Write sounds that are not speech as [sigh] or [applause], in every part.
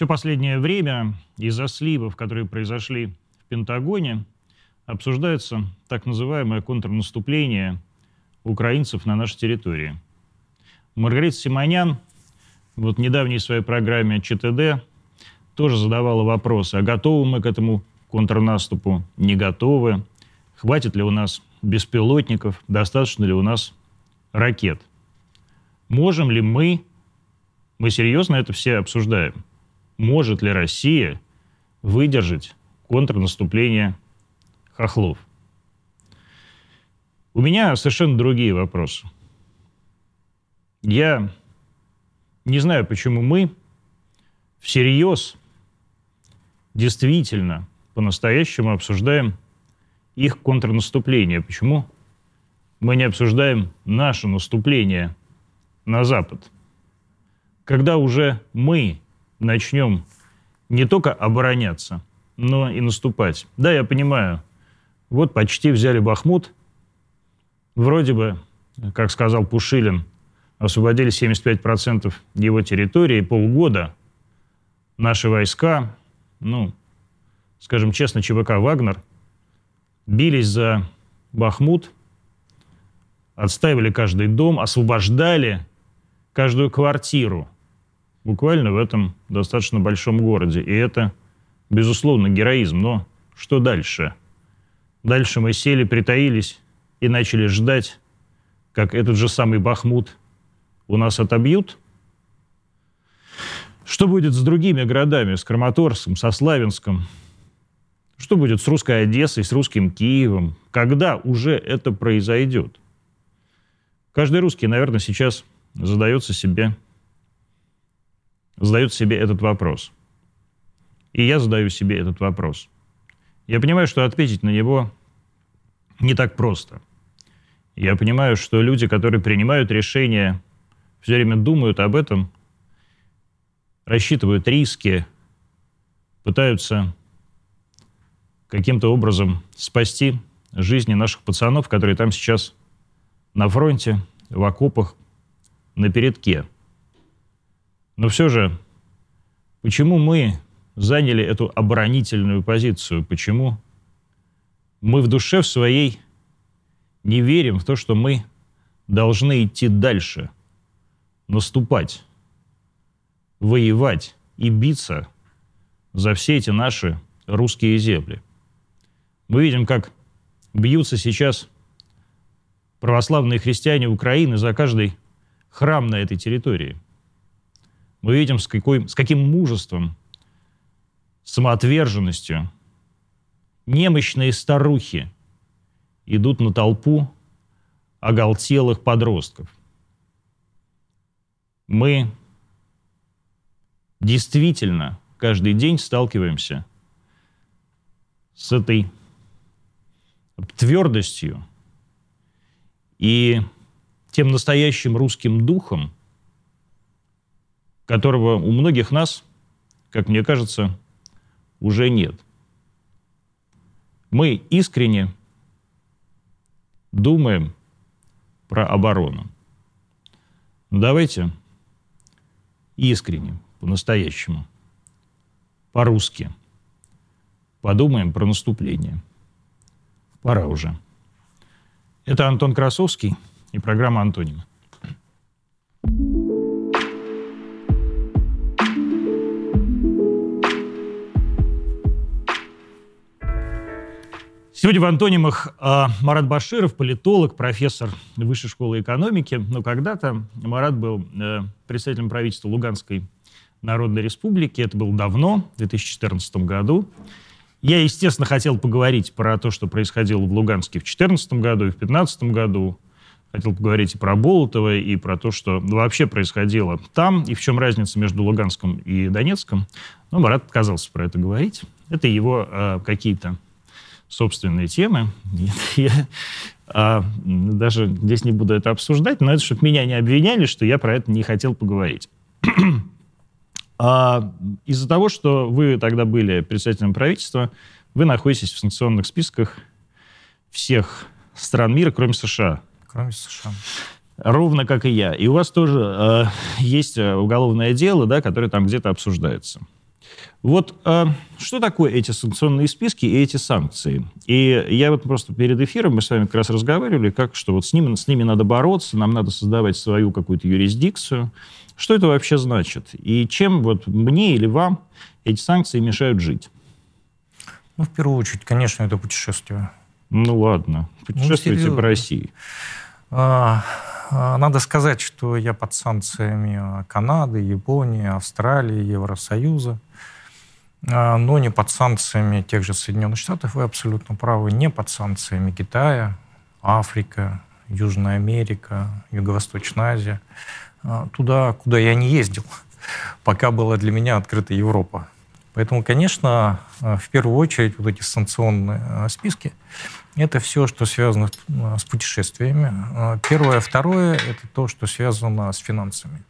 Все последнее время из-за сливов, которые произошли в Пентагоне, обсуждается так называемое контрнаступление украинцев на нашей территории. Маргарита Симонян вот в недавней своей программе ЧТД тоже задавала вопросы, а готовы мы к этому контрнаступу, не готовы, хватит ли у нас беспилотников, достаточно ли у нас ракет. Можем ли мы, мы серьезно это все обсуждаем, может ли Россия выдержать контрнаступление хохлов? У меня совершенно другие вопросы. Я не знаю, почему мы всерьез, действительно, по-настоящему обсуждаем их контрнаступление. Почему мы не обсуждаем наше наступление на Запад? Когда уже мы начнем не только обороняться, но и наступать. Да, я понимаю, вот почти взяли Бахмут, вроде бы, как сказал Пушилин, освободили 75% его территории, полгода наши войска, ну, скажем честно, ЧВК «Вагнер» бились за Бахмут, отстаивали каждый дом, освобождали каждую квартиру буквально в этом достаточно большом городе. И это, безусловно, героизм. Но что дальше? Дальше мы сели, притаились и начали ждать, как этот же самый Бахмут у нас отобьют. Что будет с другими городами, с Краматорском, со Славянском? Что будет с русской Одессой, с русским Киевом? Когда уже это произойдет? Каждый русский, наверное, сейчас задается себе, задает себе этот вопрос. И я задаю себе этот вопрос. Я понимаю, что ответить на него не так просто. Я понимаю, что люди, которые принимают решения все время думают об этом, рассчитывают риски, пытаются каким-то образом спасти жизни наших пацанов, которые там сейчас на фронте, в окопах, на передке. Но все же, почему мы заняли эту оборонительную позицию? Почему мы в душе в своей не верим в то, что мы должны идти дальше – наступать, воевать и биться за все эти наши русские земли. Мы видим, как бьются сейчас православные христиане Украины за каждый храм на этой территории. Мы видим, с, какой, с каким мужеством, самоотверженностью немощные старухи идут на толпу оголтелых подростков – мы действительно каждый день сталкиваемся с этой твердостью и тем настоящим русским духом, которого у многих нас, как мне кажется, уже нет. Мы искренне думаем про оборону. Давайте искренне, по-настоящему, по-русски. Подумаем про наступление. Пора уже. Это Антон Красовский и программа «Антонимы». Сегодня в антонимах э, Марат Баширов, политолог, профессор Высшей школы экономики. Но когда-то Марат был э, представителем правительства Луганской Народной Республики. Это было давно, в 2014 году. Я, естественно, хотел поговорить про то, что происходило в Луганске в 2014 году и в 2015 году. Хотел поговорить и про Болотова, и про то, что вообще происходило там, и в чем разница между Луганском и Донецком. Но Марат отказался про это говорить. Это его э, какие-то собственные темы. [laughs] Я а, даже здесь не буду это обсуждать, но это чтобы меня не обвиняли, что я про это не хотел поговорить. [clears throat] а, из-за того, что вы тогда были представителем правительства, вы находитесь в санкционных списках всех стран мира, кроме США. Кроме США. Ровно как и я. И у вас тоже э, есть уголовное дело, да, которое там где-то обсуждается. Вот э, что такое эти санкционные списки и эти санкции? И я вот просто перед эфиром, мы с вами как раз разговаривали, как что вот с ними, с ними надо бороться, нам надо создавать свою какую-то юрисдикцию. Что это вообще значит? И чем вот мне или вам эти санкции мешают жить? Ну, в первую очередь, конечно, это путешествие. Ну ладно, путешествуйте ну, по России. А, а, надо сказать, что я под санкциями Канады, Японии, Австралии, Евросоюза. А, но не под санкциями тех же Соединенных Штатов, вы абсолютно правы, не под санкциями Китая, Африка, Южная Америка, Юго-Восточная Азия, а, туда, куда я не ездил, [laughs] пока была для меня открыта Европа. Поэтому, конечно, а, в первую очередь вот эти санкционные списки – это все, что связано с путешествиями. Первое. Второе – это то, что связано с финансами.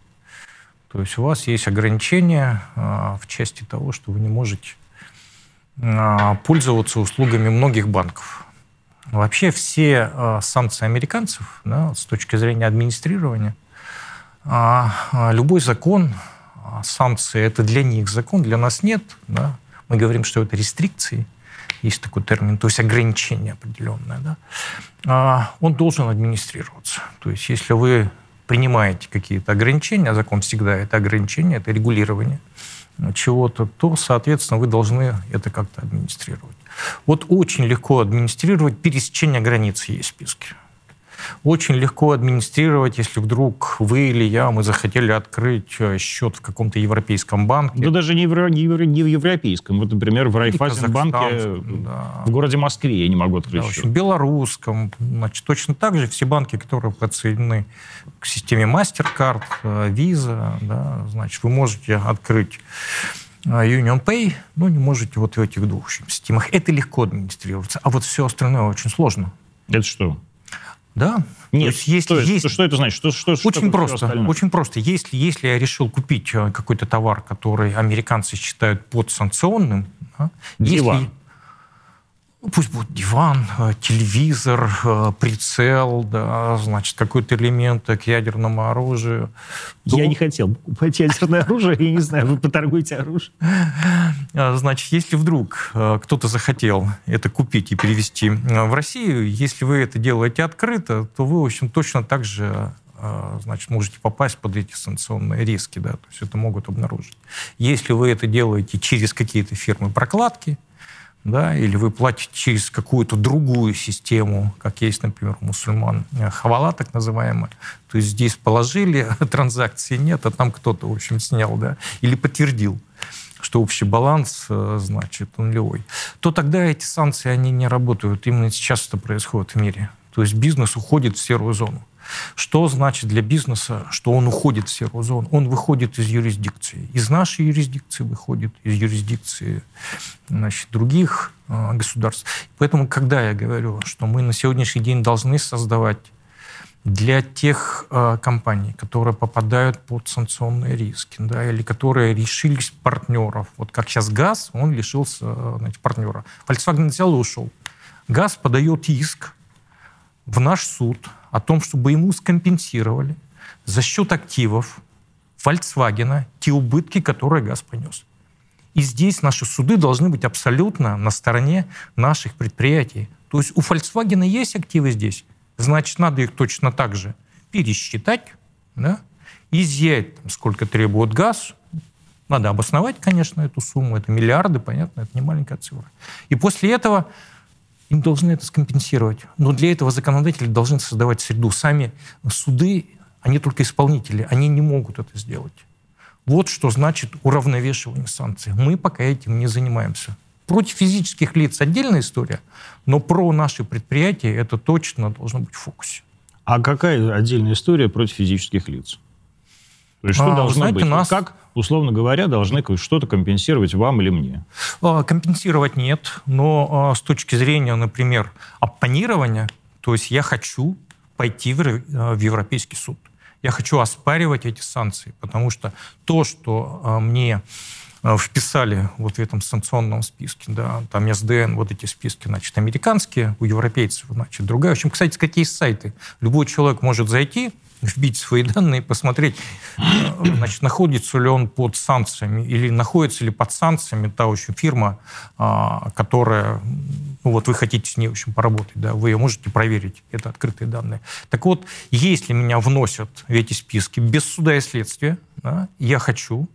То есть у вас есть ограничения а, в части того, что вы не можете а, пользоваться услугами многих банков. Вообще все а, санкции американцев да, с точки зрения администрирования, любой закон, санкции – это для них закон, для нас нет. Да? Мы говорим, что это рестрикции, есть такой термин, то есть ограничение определенное. Да? Он должен администрироваться. То есть если вы принимаете какие-то ограничения, а закон всегда это ограничение, это регулирование чего-то, то, соответственно, вы должны это как-то администрировать. Вот очень легко администрировать пересечение границы есть списки очень легко администрировать, если вдруг вы или я, мы захотели открыть э, счет в каком-то европейском банке. Да даже не в, не в, не в европейском. Вот, например, в Райфайзенбанке да. в городе Москве я не могу открыть да, счет. В белорусском. Значит, точно так же все банки, которые подсоединены к системе MasterCard, э, Visa, да, значит, вы можете открыть э, Union Pay, но не можете вот в этих двух системах. Это легко администрироваться, а вот все остальное очень сложно. Это что? Да. Нет, есть, если что, есть... что это значит? Что, что, очень что просто. Очень просто. Если, если я решил купить э, какой-то товар, который американцы считают подсанкционным, да, если, пусть будет диван, э, телевизор, э, прицел, да, значит, какой-то элемент к ядерному оружию. То... Я не хотел покупать ядерное оружие, я не знаю, вы поторгуете оружие. А, значит, если вдруг э, кто-то захотел это купить и перевести в Россию, если вы это делаете открыто, то вы, в общем, точно так же значит, можете попасть под эти санкционные риски, да, то есть это могут обнаружить. Если вы это делаете через какие-то фирмы прокладки, да, или вы платите через какую-то другую систему, как есть, например, у мусульман, э, хавала так называемая, то есть здесь положили, [laughs] транзакции нет, а там кто-то, в общем, снял, да, или подтвердил что общий баланс, э, значит, нулевой, то тогда эти санкции, они не работают. Именно сейчас это происходит в мире. То есть бизнес уходит в серую зону. Что значит для бизнеса, что он уходит в серую зону? Он выходит из юрисдикции. Из нашей юрисдикции выходит, из юрисдикции значит, других э, государств. Поэтому, когда я говорю, что мы на сегодняшний день должны создавать для тех э, компаний, которые попадают под санкционные риски, да, или которые лишились партнеров. Вот как сейчас ГАЗ, он лишился э, значит, партнера. Volkswagen взял и ушел. ГАЗ подает иск в наш суд о том, чтобы ему скомпенсировали за счет активов Volkswagen те убытки, которые газ понес. И здесь наши суды должны быть абсолютно на стороне наших предприятий. То есть у Volkswagen есть активы здесь, значит, надо их точно так же пересчитать, да, изъять, там, сколько требует газ, надо обосновать, конечно, эту сумму, это миллиарды, понятно, это не маленькая цифра. И после этого им должны это скомпенсировать. Но для этого законодатели должны создавать среду. Сами суды, они только исполнители, они не могут это сделать. Вот что значит уравновешивание санкций. Мы пока этим не занимаемся. Против физических лиц отдельная история, но про наши предприятия это точно должно быть в фокусе. А какая отдельная история против физических лиц? То есть что а, должно знаете, быть? Нас... Как, условно говоря, должны что-то компенсировать вам или мне? А, компенсировать нет, но а, с точки зрения, например, оппонирования, то есть я хочу пойти в, в Европейский суд. Я хочу оспаривать эти санкции, потому что то, что мне э, вписали вот в этом санкционном списке, да, там СДН, вот эти списки, значит, американские, у европейцев, значит, другая. В общем, кстати есть сайты. Любой человек может зайти, вбить свои данные, посмотреть, э, значит, находится ли он под санкциями или находится ли под санкциями та очень фирма, а, которая, ну вот вы хотите с ней, в общем, поработать, да, вы ее можете проверить, это открытые данные. Так вот, если меня вносят в эти списки без суда и следствия, да, я хочу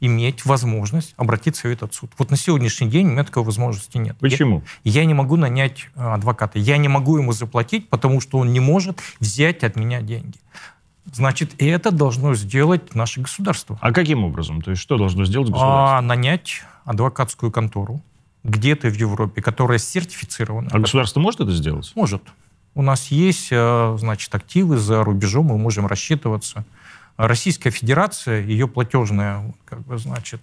иметь возможность обратиться в этот суд. Вот на сегодняшний день у меня такой возможности нет. Почему? Я, я не могу нанять э, адвоката. Я не могу ему заплатить, потому что он не может взять от меня деньги. Значит, это должно сделать наше государство. А каким образом? То есть что должно сделать а, государство? А, нанять адвокатскую контору где-то в Европе, которая сертифицирована. А государство может это сделать? Может. У нас есть, э, значит, активы за рубежом, мы можем рассчитываться. Российская Федерация, ее платежная, как бы, значит,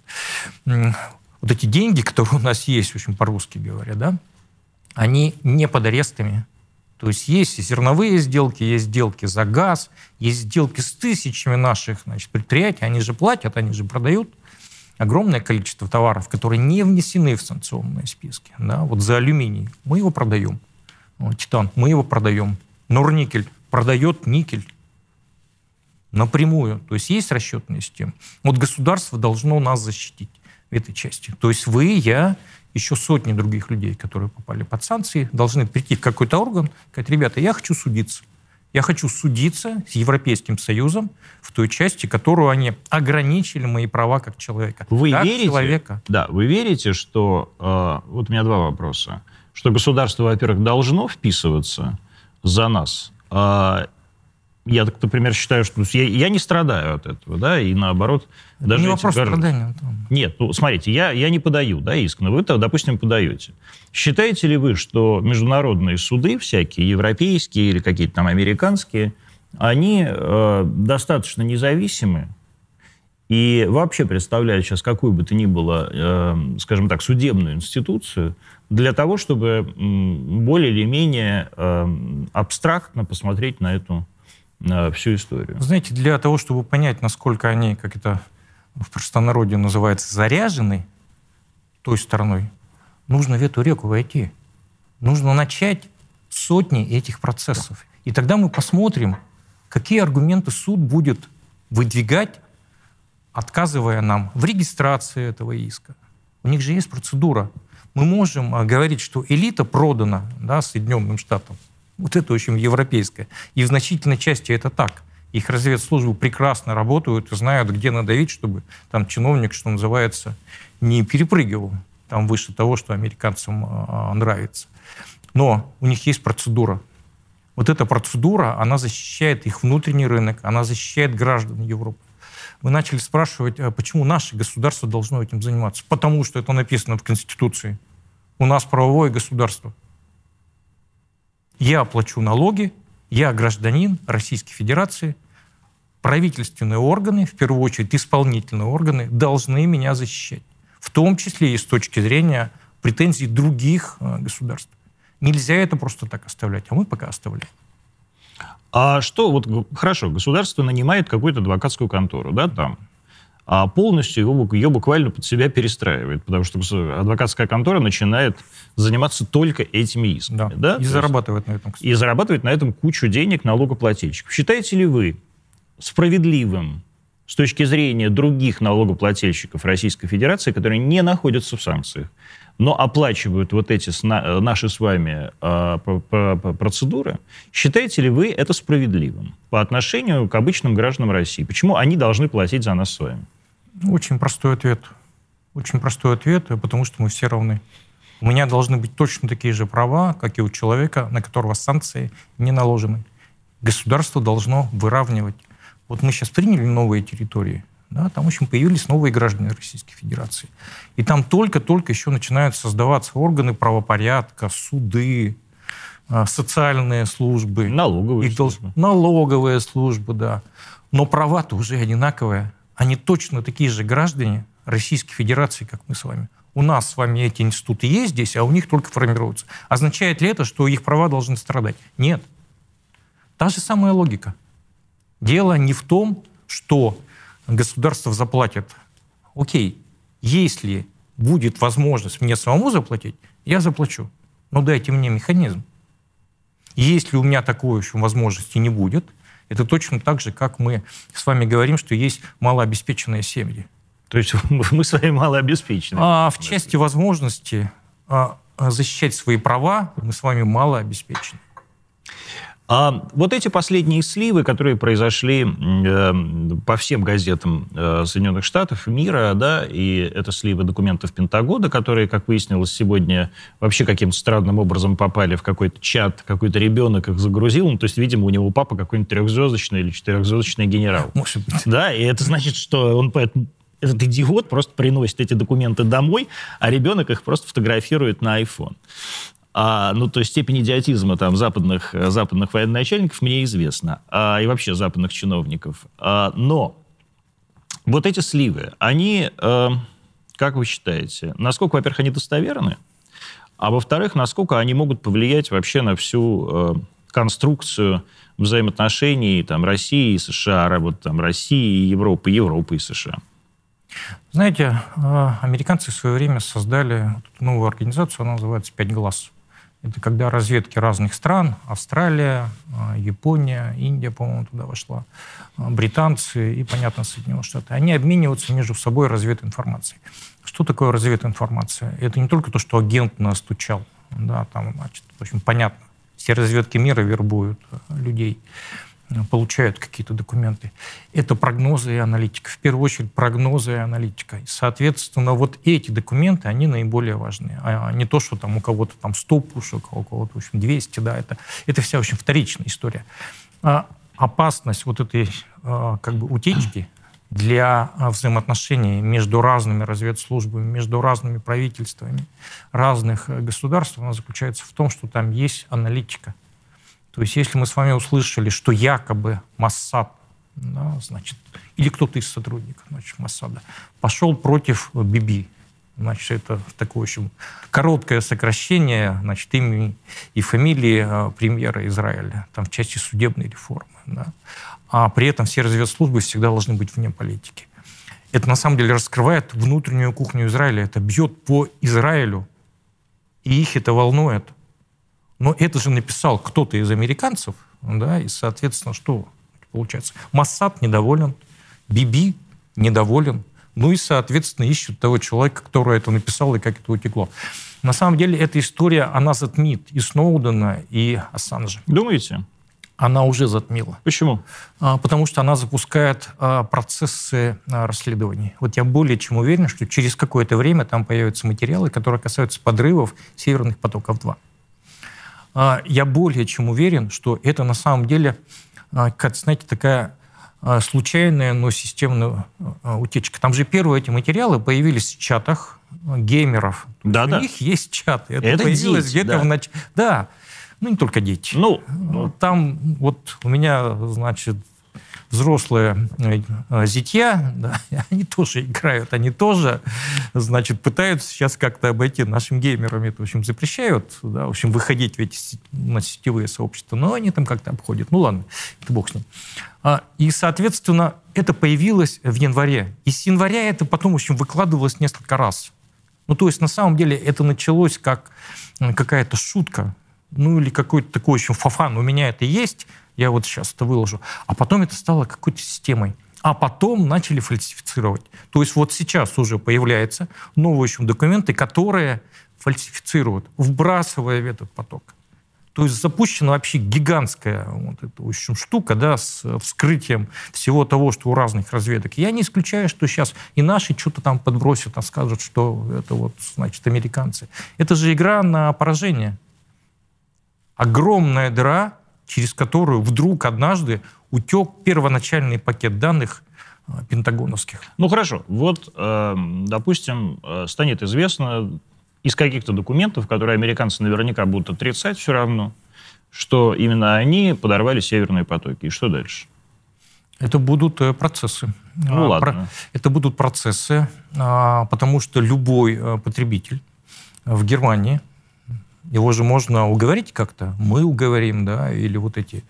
вот эти деньги, которые у нас есть, в общем, по-русски говоря, да, они не под арестами. То есть есть зерновые сделки, есть сделки за газ, есть сделки с тысячами наших значит, предприятий, они же платят, они же продают огромное количество товаров, которые не внесены в санкционные списки. Да? Вот за алюминий мы его продаем, титан мы его продаем, Норникель продает никель, напрямую. То есть есть расчетная система. Вот государство должно нас защитить в этой части. То есть вы, я, еще сотни других людей, которые попали под санкции, должны прийти в какой-то орган, сказать, ребята, я хочу судиться. Я хочу судиться с Европейским Союзом в той части, которую они ограничили мои права как человека. Вы как верите? Человека. Да, вы верите, что э, вот у меня два вопроса, что государство, во-первых, должно вписываться за нас, э, я, например, считаю, что я, я не страдаю от этого, да, и наоборот... Это даже не вопрос граждан... страдания, Антон. Нет, ну, смотрите, я, я не подаю, да, иск, но вы, допустим, подаете. Считаете ли вы, что международные суды всякие, европейские или какие-то там американские, они э, достаточно независимы и вообще представляют сейчас какую бы то ни было, э, скажем так, судебную институцию для того, чтобы более или менее э, абстрактно посмотреть на эту всю историю. Знаете, для того, чтобы понять, насколько они, как это в простонародье называется, заряжены той стороной, нужно в эту реку войти. Нужно начать сотни этих процессов. И тогда мы посмотрим, какие аргументы суд будет выдвигать, отказывая нам в регистрации этого иска. У них же есть процедура. Мы можем а, говорить, что элита продана да, Соединенным Штатам. Вот это очень европейское. И в значительной части это так. Их разведслужбы прекрасно работают и знают, где надавить, чтобы там чиновник, что называется, не перепрыгивал там выше того, что американцам э, нравится. Но у них есть процедура. Вот эта процедура, она защищает их внутренний рынок, она защищает граждан Европы. Вы начали спрашивать, а почему наше государство должно этим заниматься? Потому что это написано в Конституции. У нас правовое государство – я плачу налоги, я гражданин Российской Федерации, правительственные органы, в первую очередь исполнительные органы, должны меня защищать. В том числе и с точки зрения претензий других э, государств. Нельзя это просто так оставлять, а мы пока оставляем. А что, вот хорошо, государство нанимает какую-то адвокатскую контору, да, там, а полностью его, ее буквально под себя перестраивает, потому что адвокатская контора начинает заниматься только этими исками. Да, да? И зарабатывает на этом. Кстати. И зарабатывает на этом кучу денег налогоплательщиков. Считаете ли вы справедливым с точки зрения других налогоплательщиков Российской Федерации, которые не находятся в санкциях, но оплачивают вот эти наши с вами э, процедуры, считаете ли вы это справедливым по отношению к обычным гражданам России? Почему они должны платить за нас с вами? Очень простой ответ. Очень простой ответ, потому что мы все равны. У меня должны быть точно такие же права, как и у человека, на которого санкции не наложены. Государство должно выравнивать. Вот мы сейчас приняли новые территории, да, там, в общем, появились новые граждане Российской Федерации. И там только-только еще начинают создаваться органы правопорядка, суды, а, социальные службы. Налоговые службы. Налоговые службы, да. Но права-то уже одинаковые. Они точно такие же граждане Российской Федерации, как мы с вами. У нас с вами эти институты есть здесь, а у них только формируются. Означает ли это, что их права должны страдать? Нет. Та же самая логика. Дело не в том, что государство заплатит. Окей, Если будет возможность мне самому заплатить, я заплачу. Но дайте мне механизм. Если у меня такой еще возможности не будет, это точно так же, как мы с вами говорим, что есть малообеспеченные семьи. То есть [laughs] мы с вами малообеспечены? А в части возможности а, защищать свои права мы с вами малообеспечены. А вот эти последние сливы, которые произошли э, по всем газетам э, Соединенных Штатов, мира, да, и это сливы документов Пентагона, которые, как выяснилось сегодня, вообще каким-то странным образом попали в какой-то чат, какой-то ребенок их загрузил, ну, то есть, видимо, у него папа какой-нибудь трехзвездочный или четырехзвездочный генерал. Может быть. Да, и это значит, что он поэтому этот идиот просто приносит эти документы домой, а ребенок их просто фотографирует на iPhone. А, ну, то есть степень идиотизма там западных, западных военачальников мне известна, а, и вообще западных чиновников. А, но вот эти сливы, они, а, как вы считаете, насколько, во-первых, они достоверны, а во-вторых, насколько они могут повлиять вообще на всю а, конструкцию взаимоотношений там, России и США, вот там России и Европы, Европы и США? Знаете, американцы в свое время создали новую организацию, она называется «Пять глаз». Это когда разведки разных стран, Австралия, а, Япония, Индия, по-моему, туда вошла, а, британцы и, понятно, Соединенные Штаты, они обмениваются между собой развединформацией. Что такое развединформация? Это не только то, что агент настучал, да, там, значит, в общем, понятно, все разведки мира вербуют а, людей получают какие-то документы. Это прогнозы и аналитика. В первую очередь прогнозы и аналитика. Соответственно, вот эти документы, они наиболее важны. А не то, что там у кого-то там 100 пушек, а у кого-то, в общем, 200, да, это, это вся очень вторичная история. А опасность вот этой а, как бы утечки для а, взаимоотношений между разными разведслужбами, между разными правительствами разных э, государств, она заключается в том, что там есть аналитика, то есть если мы с вами услышали, что якобы Моссад, да, значит, или кто-то из сотрудников значит, Моссада пошел против Биби, значит, это такое, общем, короткое сокращение, значит, имени и фамилии э, премьера Израиля, там, в части судебной реформы, да. а при этом все разведслужбы всегда должны быть вне политики. Это на самом деле раскрывает внутреннюю кухню Израиля, это бьет по Израилю, и их это волнует. Но это же написал кто-то из американцев, да, и, соответственно, что получается? Массад недоволен, Биби недоволен, ну и, соответственно, ищут того человека, который это написал и как это утекло. На самом деле, эта история, она затмит и Сноудена, и Ассанжа. Думаете? Она уже затмила. Почему? А, потому что она запускает а, процессы а, расследований. Вот я более чем уверен, что через какое-то время там появятся материалы, которые касаются подрывов северных потоков-2. А, я более чем уверен, что это на самом деле, а, как знаете, такая а, случайная, но системная утечка. Там же первые эти материалы появились в чатах геймеров. Да, У да. них есть чаты. Это, это появилось где-то да. в начале. Да, ну не только дети. Ну, ну, там вот у меня, значит, взрослые э, зятья, [laughs] да, они тоже играют, они тоже, значит, пытаются сейчас как-то обойти нашим геймерам это, в общем, запрещают, да, в общем, выходить в эти на сетевые сообщества, но они там как-то обходят. Ну ладно, это бог с ним. А, и, соответственно, это появилось в январе. И с января это потом, в общем, выкладывалось несколько раз. Ну, то есть, на самом деле, это началось как какая-то шутка, ну, или какой-то такой, в общем, фафан. У меня это есть, я вот сейчас это выложу. А потом это стало какой-то системой. А потом начали фальсифицировать. То есть вот сейчас уже появляются новые еще документы, которые фальсифицируют, вбрасывая в этот поток. То есть запущена вообще гигантская вот эта, в общем, штука да, с вскрытием всего того, что у разных разведок. Я не исключаю, что сейчас и наши что-то там подбросят, а скажут, что это вот, значит, американцы. Это же игра на поражение. Огромная дыра, через которую вдруг однажды утек первоначальный пакет данных э, пентагоновских. Ну хорошо, вот, э, допустим, э, станет известно из каких-то документов, которые американцы наверняка будут отрицать все равно, что именно они подорвали северные потоки. И что дальше? Это будут процессы. Ну а, ладно. Это будут процессы, а, потому что любой потребитель в Германии его же можно уговорить как-то. Мы уговорим, да, или вот эти,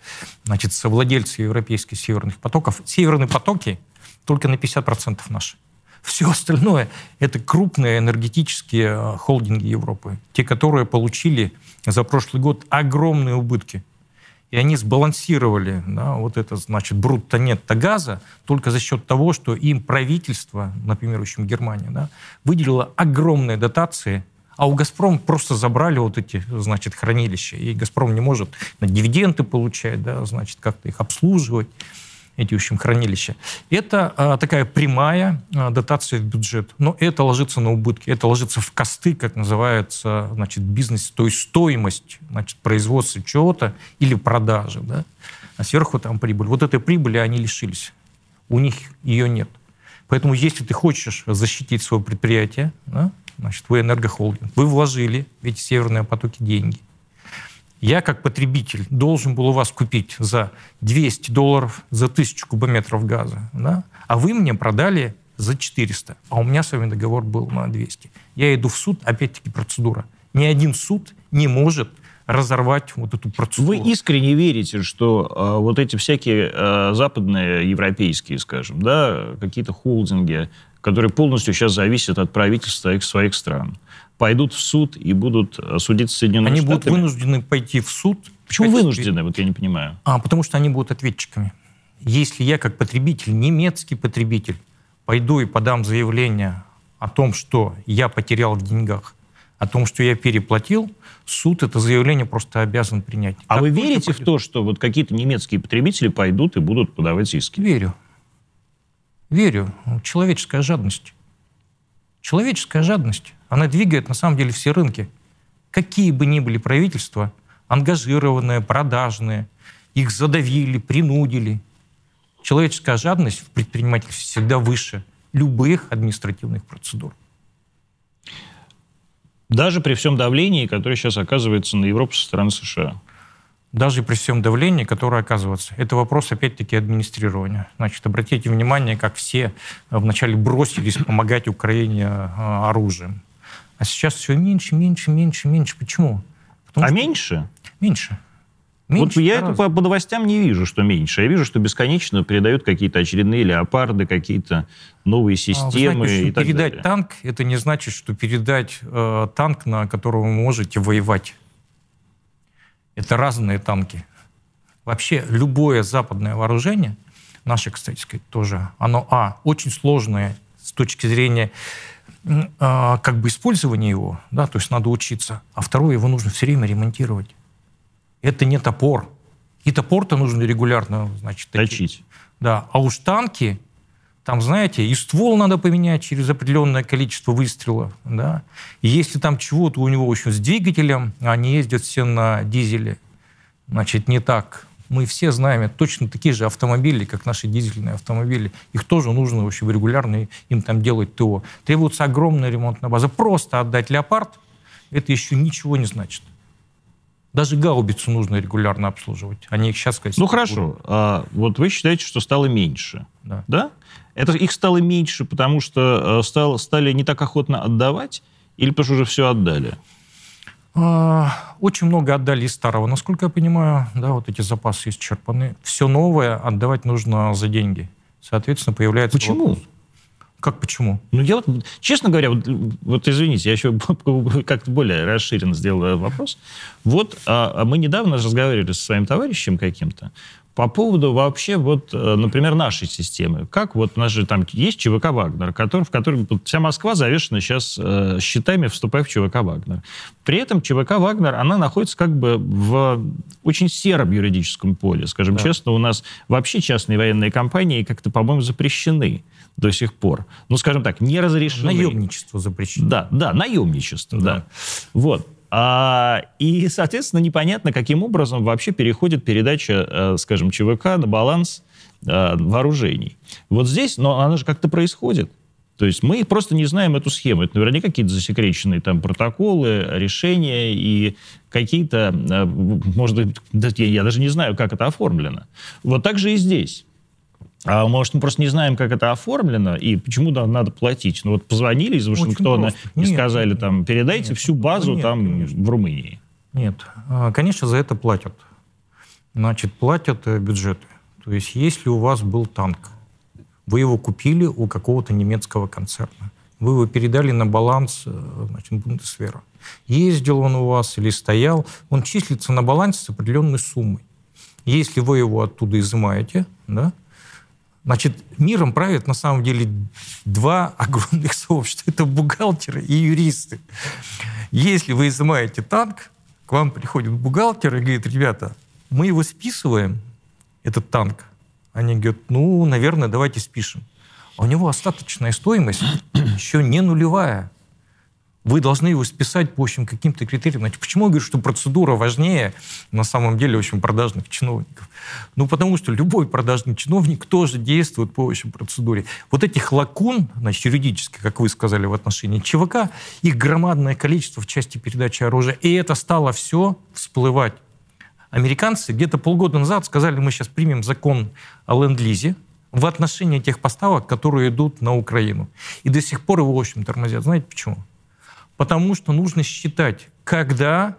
значит, совладельцы европейских северных потоков. Северные потоки только на 50% наши. Все остальное – это крупные энергетические э, холдинги Европы, те, которые получили за прошлый год огромные убытки. И они сбалансировали да, вот это, значит, брутто-нетто газа только за счет того, что им правительство, например, в общем, Германия, да, выделило огромные дотации, а у «Газпром» просто забрали вот эти, значит, хранилища. И «Газпром» не может дивиденды получать, да, значит, как-то их обслуживать эти, в общем, хранилища. Это а, такая прямая а, дотация в бюджет, но это ложится на убытки, это ложится в косты, как называется, значит, бизнес, то есть стоимость, значит, производства чего-то или продажи, да, а сверху там прибыль. Вот этой прибыли они лишились, у них ее нет. Поэтому если ты хочешь защитить свое предприятие, да, значит, вы энергохолдинг, вы вложили в эти северные потоки деньги, я как потребитель должен был у вас купить за 200 долларов за 1000 кубометров газа, да? а вы мне продали за 400, а у меня с вами договор был на 200. Я иду в суд, опять-таки процедура. Ни один суд не может разорвать вот эту процедуру. Вы искренне верите, что э, вот эти всякие э, западные, европейские, скажем, да, какие-то холдинги, которые полностью сейчас зависят от правительства их своих стран, пойдут в суд и будут э, судиться Соединенными Они Штатами? будут вынуждены пойти в суд. Почему вынуждены? Вот я не понимаю. А, потому что они будут ответчиками. Если я как потребитель, немецкий потребитель, пойду и подам заявление о том, что я потерял в деньгах, о том, что я переплатил, суд это заявление просто обязан принять. А как вы верите в то, что вот какие-то немецкие потребители пойдут и будут подавать иски? Верю. Верю. Человеческая жадность. Человеческая жадность. Она двигает, на самом деле, все рынки. Какие бы ни были правительства, ангажированные, продажные, их задавили, принудили. Человеческая жадность в предпринимательстве всегда выше любых административных процедур. Даже при всем давлении, которое сейчас оказывается на Европу со стороны США даже при всем давлении, которое оказывается. Это вопрос, опять-таки, администрирования. Значит, обратите внимание, как все вначале бросились помогать Украине а, оружием. А сейчас все меньше, меньше, меньше, меньше. Почему? Потому а что... меньше? Меньше. Меньше вот я это по, по новостям не вижу, что меньше. Я вижу, что бесконечно передают какие-то очередные леопарды, какие-то новые системы. А, вы знаете, и так передать далее. танк, это не значит, что передать э, танк, на которого вы можете воевать. Это разные танки. Вообще любое западное вооружение, наше, кстати сказать, тоже, оно, а, очень сложное с точки зрения а, как бы использования его, да, то есть надо учиться, а второе, его нужно все время ремонтировать. Это не топор. И топор-то нужно регулярно, значит, точить. Да, а уж танки, там, знаете, и ствол надо поменять через определенное количество выстрелов, да. И если там чего-то у него, общем, с двигателем, они ездят все на дизеле, значит, не так. Мы все знаем, это точно такие же автомобили, как наши дизельные автомобили. Их тоже нужно, в общем, регулярно им там делать ТО. Требуется огромная ремонтная база. Просто отдать «Леопард» — это еще ничего не значит. Даже гаубицу нужно регулярно обслуживать. Они их сейчас, сказать, Ну хорошо. А, вот вы считаете, что стало меньше. Да. да? Это их стало меньше, потому что э, стало, стали не так охотно отдавать, или потому что уже все отдали? А, очень много отдали из старого, насколько я понимаю. Да, вот эти запасы исчерпаны. Все новое отдавать нужно за деньги. Соответственно, появляется Почему? Вопрос. Как почему? Ну, я вот, честно говоря, вот, вот извините, я еще [laughs] как-то более расширенно сделал вопрос. Вот а, а мы недавно разговаривали со своим товарищем каким-то, по поводу вообще, вот, э, например, нашей системы. Как вот у нас же там есть ЧВК «Вагнер», который, в котором вся Москва завешена сейчас э, счетами, вступая в ЧВК «Вагнер». При этом ЧВК «Вагнер», она находится как бы в очень сером юридическом поле. Скажем да. честно, у нас вообще частные военные компании как-то, по-моему, запрещены до сих пор. Ну, скажем так, не разрешены. Наемничество запрещено. Да, да, наемничество, да. да. Вот. А, и, соответственно, непонятно, каким образом вообще переходит передача, э, скажем, ЧВК на баланс э, вооружений. Вот здесь, но она же как-то происходит. То есть мы просто не знаем эту схему. Это наверняка какие-то засекреченные там протоколы, решения и какие-то, э, может быть, я даже не знаю, как это оформлено. Вот так же и здесь. А может, мы просто не знаем, как это оформлено и почему да, надо платить. Ну вот позвонили из Вашингтона и сказали, там, передайте нет, всю базу нет, там конечно. в Румынии. Нет, а, конечно, за это платят. Значит, платят э, бюджеты. То есть, если у вас был танк, Вы его купили у какого-то немецкого концерна. Вы его передали на баланс э, значит, Бундесвера. Ездил он у вас или стоял, он числится на балансе с определенной суммой. Если вы его оттуда изымаете, да, значит, миром правят на самом деле два огромных [laughs] сообщества. Это бухгалтеры и юристы. Если вы изымаете танк, к вам приходит бухгалтер и говорит, ребята, мы его списываем, этот танк. Они говорят, ну, наверное, давайте спишем. А у него остаточная стоимость [clears throat] еще не нулевая. Вы должны его списать по общим каким-то критериям. Значит, почему я говорю, что процедура важнее на самом деле очень продажных чиновников? Ну, потому что любой продажный чиновник тоже действует по общей процедуре. Вот этих лакун, значит, юридических, как вы сказали, в отношении ЧВК, их громадное количество в части передачи оружия. И это стало все всплывать. Американцы где-то полгода назад сказали, мы сейчас примем закон о ленд-лизе, в отношении тех поставок, которые идут на Украину. И до сих пор его, в общем, тормозят. Знаете почему? Потому что нужно считать, когда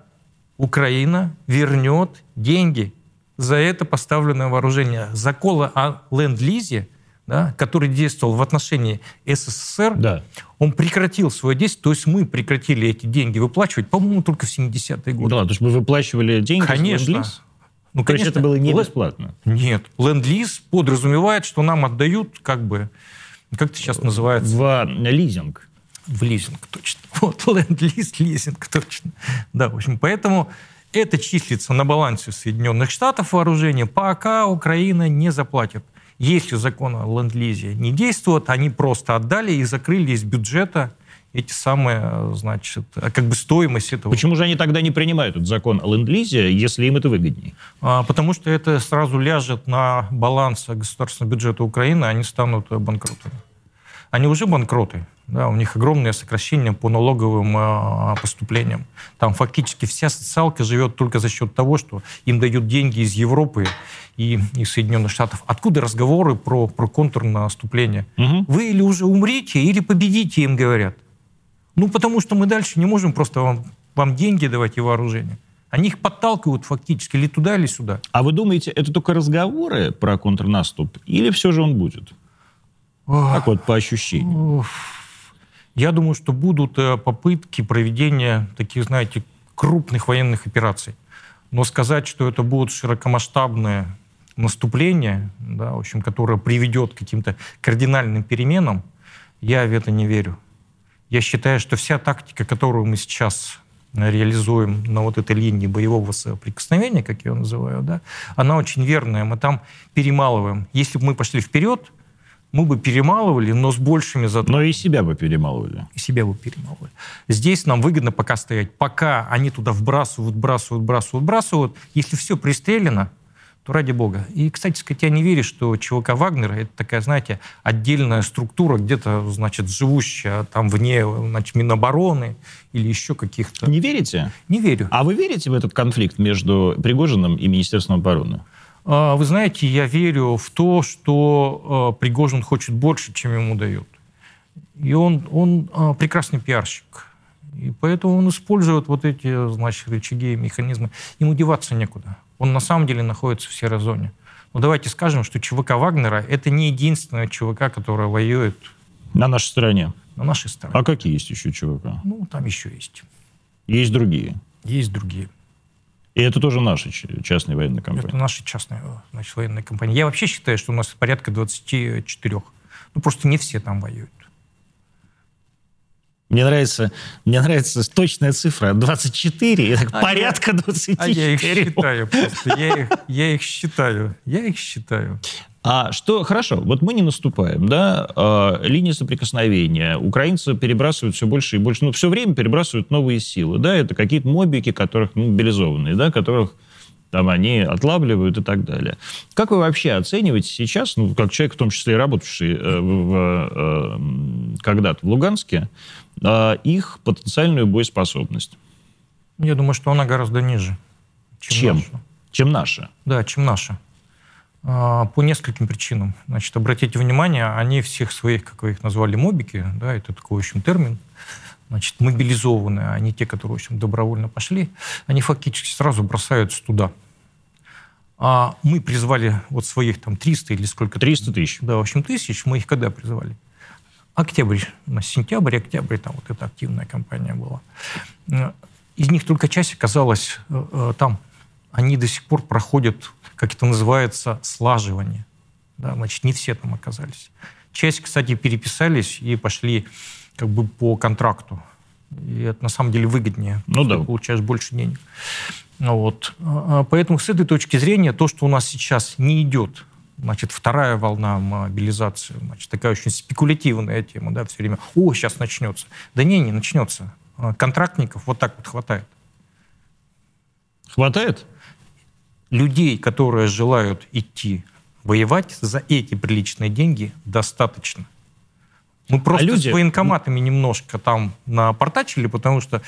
Украина вернет деньги за это поставленное вооружение. Закон о ленд-лизе, да, который действовал в отношении СССР, да. он прекратил свое действие, то есть мы прекратили эти деньги выплачивать, по-моему, только в 70-е годы. Да, то есть мы выплачивали деньги Конечно. Ну, конечно, это было не бесплатно. Нет. Ленд-лиз подразумевает, что нам отдают как бы, как это сейчас называется? В лизинг в лизинг, точно. [laughs] Вот, ленд-лиз, лизинг, точно. Да, в общем, поэтому это числится на балансе Соединенных Штатов вооружения, пока Украина не заплатит. Если закон о ленд-лизе не действует, они просто отдали и закрыли из бюджета эти самые, значит, как бы стоимость этого. Почему же они тогда не принимают этот закон о ленд-лизе, если им это выгоднее? А, потому что это сразу ляжет на баланс государственного бюджета Украины, они станут банкротами. Они уже банкроты. Да, у них огромное сокращение по налоговым э, поступлениям. Там фактически вся социалка живет только за счет того, что им дают деньги из Европы и из Соединенных Штатов. Откуда разговоры про, про контрнаступление? Угу. Вы или уже умрите, или победите, им говорят. Ну, потому что мы дальше не можем просто вам, вам деньги давать и вооружение. Они их подталкивают фактически или туда, или сюда. А вы думаете, это только разговоры про контрнаступ, или все же он будет? Как вот по ощущениям? Я думаю, что будут э, попытки проведения таких, знаете, крупных военных операций. Но сказать, что это будут широкомасштабные наступления, да, в общем, которое приведет к каким-то кардинальным переменам, я в это не верю. Я считаю, что вся тактика, которую мы сейчас реализуем на вот этой линии боевого соприкосновения, как я ее называю, да, она очень верная. Мы там перемалываем. Если бы мы пошли вперед, мы бы перемалывали, но с большими затратами. Но и себя бы перемалывали. И себя бы перемалывали. Здесь нам выгодно пока стоять. Пока они туда вбрасывают, вбрасывают, вбрасывают, вбрасывают. Если все пристрелено, то ради бога. И, кстати сказать, я не верю, что ЧВК Вагнера это такая, знаете, отдельная структура, где-то, значит, живущая там вне, значит, Минобороны или еще каких-то. Не верите? Не верю. А вы верите в этот конфликт между Пригожиным и Министерством обороны? А, вы знаете, я верю в то, что а, Пригожин хочет больше, чем ему дают. И он, он а, прекрасный пиарщик. И поэтому он использует вот эти, значит, рычаги и механизмы. Ему деваться некуда. Он на самом деле находится в серой зоне. Но давайте скажем, что ЧВК Вагнера — это не единственная ЧВК, которая воюет... На нашей стороне? На нашей стороне. А какие есть еще ЧВК? Ну, там еще есть. Есть другие? Есть другие. И это тоже наши частные военные компании? Это наши частные значит, военные компании. Я вообще считаю, что у нас порядка 24. Ну, просто не все там воюют. Мне нравится, мне нравится точная цифра 24, а порядка 24. А я их считаю просто, я их, я их считаю, я их считаю. А что, хорошо, вот мы не наступаем, да, э, линия соприкосновения, украинцы перебрасывают все больше и больше, ну, все время перебрасывают новые силы, да, это какие-то мобики, которых, ну, мобилизованные, да, которых там они отлавливают и так далее. Как вы вообще оцениваете сейчас, ну, как человек, в том числе и работавший э, в, э, когда-то в Луганске, их потенциальную боеспособность? Я думаю, что она гораздо ниже, чем, чем? наша. Чем наша? Да, чем наша. А, по нескольким причинам. Значит, обратите внимание, они всех своих, как вы их назвали, мобики, да, это такой, в общем, термин, значит, мобилизованные, они те, которые, в общем, добровольно пошли, они фактически сразу бросаются туда. А мы призвали вот своих там 300 или сколько? 300 тысяч. Да, в общем, тысяч. Мы их когда призвали? Октябрь, на сентябрь, октябрь, там вот эта активная кампания была. Из них только часть оказалась э, э, там. Они до сих пор проходят, как это называется, слаживание. Да, значит, не все там оказались. Часть, кстати, переписались и пошли как бы по контракту. И это на самом деле выгоднее. Ну да. Ты получаешь больше денег. Вот. А, а поэтому с этой точки зрения то, что у нас сейчас не идет, значит, вторая волна мобилизации, значит, такая очень спекулятивная тема, да, все время, о, сейчас начнется. Да не, не начнется. А, контрактников вот так вот хватает. Хватает? Людей, которые желают идти воевать за эти приличные деньги, достаточно. Мы просто а люди... с военкоматами немножко там напортачили, потому что,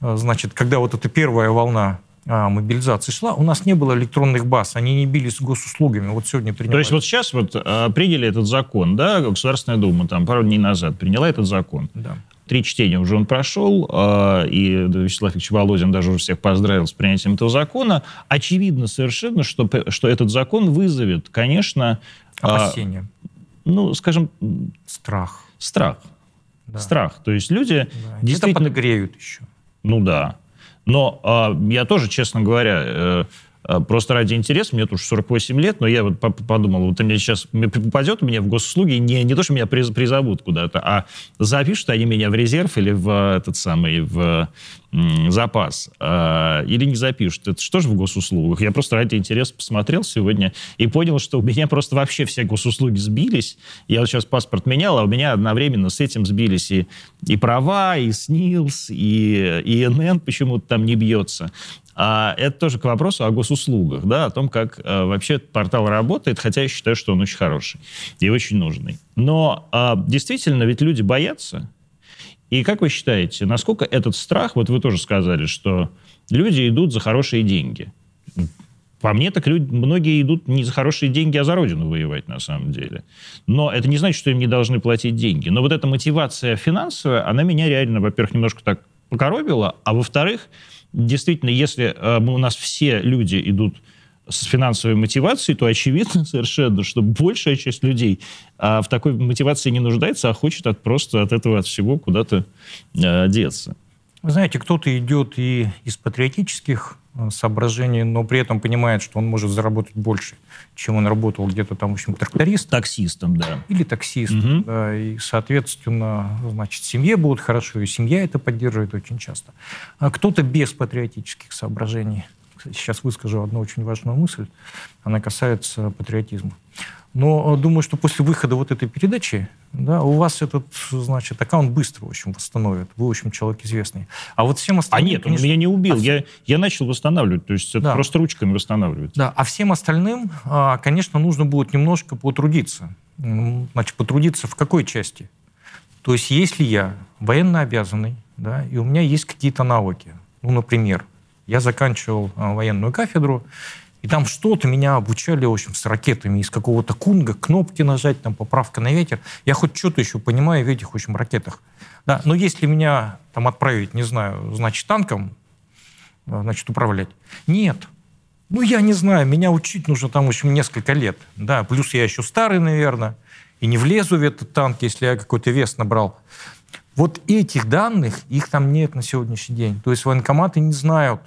э, значит, когда вот эта первая волна а, мобилизации шла, у нас не было электронных баз, они не бились с госуслугами. Вот сегодня принимали. То есть вот сейчас вот а, приняли этот закон, да, Государственная Дума там пару дней назад приняла этот закон. Да. Три чтения уже он прошел, а, и Вячеслав Ильич Володин даже уже всех поздравил с принятием этого закона. Очевидно совершенно, что, что этот закон вызовет, конечно... Опасения. Ну, скажем... Страх. Страх. Да. Страх. То есть люди да. действительно... Это подогреют еще. Ну да. Но э, я тоже, честно говоря, э просто ради интереса, мне тут 48 лет, но я вот подумал, вот мне сейчас попадет меня в госуслуги, не, не то, что меня призовут куда-то, а запишут они меня в резерв или в этот самый, в запас, э, или не запишут. Это что же в госуслугах? Я просто ради интереса посмотрел сегодня и понял, что у меня просто вообще все госуслуги сбились. Я вот сейчас паспорт менял, а у меня одновременно с этим сбились и, и права, и СНИЛС, и ИНН почему-то там не бьется. А это тоже к вопросу о госуслугах, да, о том, как э, вообще портал работает, хотя я считаю, что он очень хороший и очень нужный. Но э, действительно, ведь люди боятся, и как вы считаете, насколько этот страх, вот вы тоже сказали, что люди идут за хорошие деньги. По мне, так люди, многие идут не за хорошие деньги, а за родину воевать на самом деле. Но это не значит, что им не должны платить деньги. Но вот эта мотивация финансовая, она меня реально, во-первых, немножко так покоробила, а во-вторых, действительно, если э, у нас все люди идут с финансовой мотивацией, то очевидно [laughs] совершенно, что большая часть людей а, в такой мотивации не нуждается, а хочет от, просто от этого, от всего куда-то а, деться. Вы знаете, кто-то идет и из патриотических соображений, но при этом понимает, что он может заработать больше, чем он работал где-то там, в общем, трактористом. Таксистом, да. Или таксистом, угу. да. И, соответственно, значит, семье будет хорошо, и семья это поддерживает очень часто. А кто-то без патриотических соображений – сейчас выскажу одну очень важную мысль. Она касается патриотизма. Но э, думаю, что после выхода вот этой передачи да, у вас этот, значит, аккаунт быстро, в общем, восстановит. Вы, в общем, человек известный. А вот всем остальным... А нет, конечно... он меня не убил. А я, я начал восстанавливать. То есть это да. просто ручками восстанавливается. Да, а всем остальным, а, конечно, нужно будет немножко потрудиться. Значит, потрудиться в какой части? То есть если я военно обязанный, да, и у меня есть какие-то навыки, ну, например, я заканчивал а, военную кафедру, и там что-то меня обучали, в общем, с ракетами из какого-то кунга, кнопки нажать, там, поправка на ветер. Я хоть что-то еще понимаю в этих, в общем, ракетах. Да, но если меня там отправить, не знаю, значит, танком, а, значит, управлять, нет. Ну, я не знаю, меня учить нужно там, в общем, несколько лет. Да, плюс я еще старый, наверное, и не влезу в этот танк, если я какой-то вес набрал. Вот этих данных, их там нет на сегодняшний день. То есть военкоматы не знают,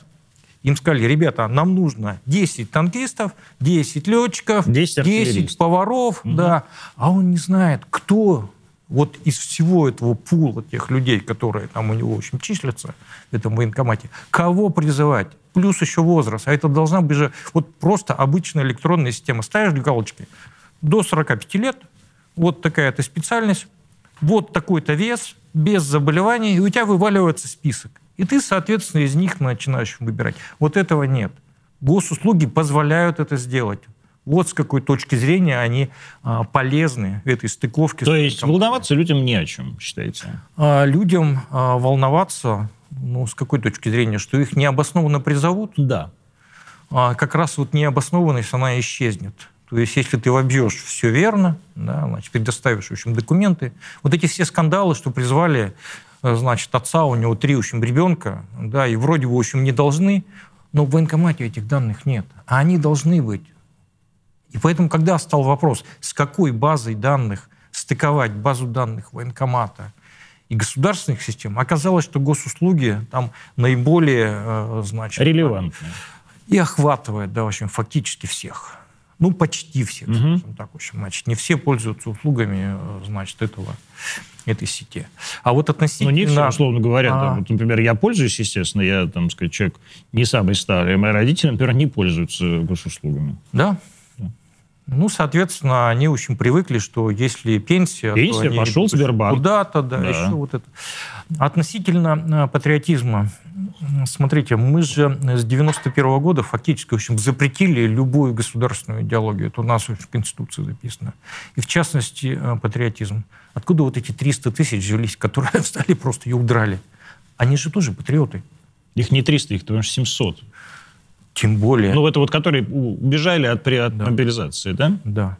им сказали, ребята, нам нужно 10 танкистов, 10 летчиков, 10, 10 поваров, угу. да. А он не знает, кто вот из всего этого пула тех людей, которые там у него, в общем, числятся в этом военкомате, кого призывать? Плюс еще возраст. А это должна быть же вот просто обычная электронная система. Ставишь галочки до 45 лет, вот такая-то специальность, вот такой-то вес, без заболеваний, и у тебя вываливается список. И ты, соответственно, из них начинаешь выбирать. Вот этого нет. Госуслуги позволяют это сделать. Вот с какой точки зрения они а, полезны в этой стыковке. То есть волноваться людям не о чем, считаете? А, людям а, волноваться, ну, с какой точки зрения, что их необоснованно призовут? Да. А, как раз вот необоснованность, она исчезнет. То есть, если ты вобьешь все верно, да, значит, предоставишь, в общем, документы, вот эти все скандалы, что призвали значит, отца, у него три, в общем, ребенка, да, и вроде бы, в общем, не должны, Но в военкомате этих данных нет. А они должны быть. И поэтому, когда стал вопрос, с какой базой данных стыковать базу данных военкомата и государственных систем, оказалось, что госуслуги там наиболее, э, значит... Релевантные. И охватывает, да, в общем, фактически всех. Ну, почти всех, угу. скажем так. В общем, значит, не все пользуются услугами, э, значит, этого, этой сети. А вот относительно... Ну, не все, условно говоря. А... Да, вот, например, я пользуюсь, естественно, я, там, сказать, человек не самый старый. Мои родители, например, не пользуются госуслугами. Да? Ну, соответственно, они очень привыкли, что если пенсия... Пенсия, они пошел Сбербанк. Куда-то, да, да, еще вот это. Относительно э, патриотизма. Смотрите, мы же с 91 -го года фактически, в общем, запретили любую государственную идеологию. Это у нас в Конституции записано. И в частности, э, патриотизм. Откуда вот эти 300 тысяч взялись, которые [laughs] встали просто и удрали? Они же тоже патриоты. Их не 300, их, потому что 700. Тем более... Ну, это вот которые убежали от, от да. мобилизации, да? Да.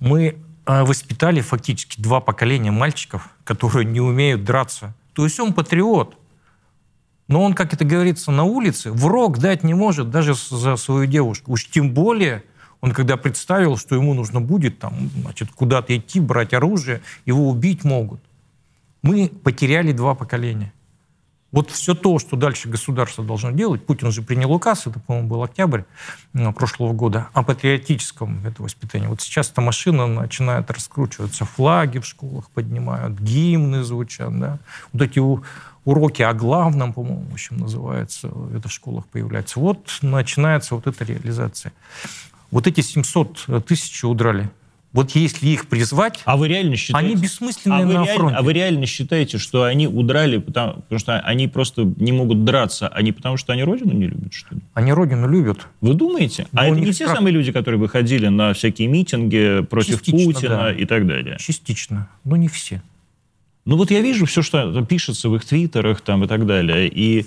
Мы а, воспитали фактически два поколения мальчиков, которые не умеют драться. То есть он патриот. Но он, как это говорится, на улице в рог дать не может даже за свою девушку. Уж тем более он когда представил, что ему нужно будет там, значит, куда-то идти, брать оружие, его убить могут. Мы потеряли два поколения. Вот все то, что дальше государство должно делать, Путин же принял указ, это, по-моему, был октябрь ну, прошлого года, о патриотическом это воспитании. Вот сейчас эта машина начинает раскручиваться, флаги в школах поднимают, гимны звучат, да. Вот эти уроки о главном, по-моему, в общем, называется, это в школах появляется. Вот начинается вот эта реализация. Вот эти 700 тысяч удрали вот если их призвать, а вы реально считаете, они бессмысленные а на реаль, фронте. А вы реально считаете, что они удрали, потому, потому что они просто не могут драться, а не потому что они родину не любят, что ли? Они родину любят. Вы думаете? Но а это не те страх... самые люди, которые выходили на всякие митинги против Частично, Путина да. и так далее? Частично, но не все. Ну вот я вижу все, что пишется в их твиттерах там и так далее, и а,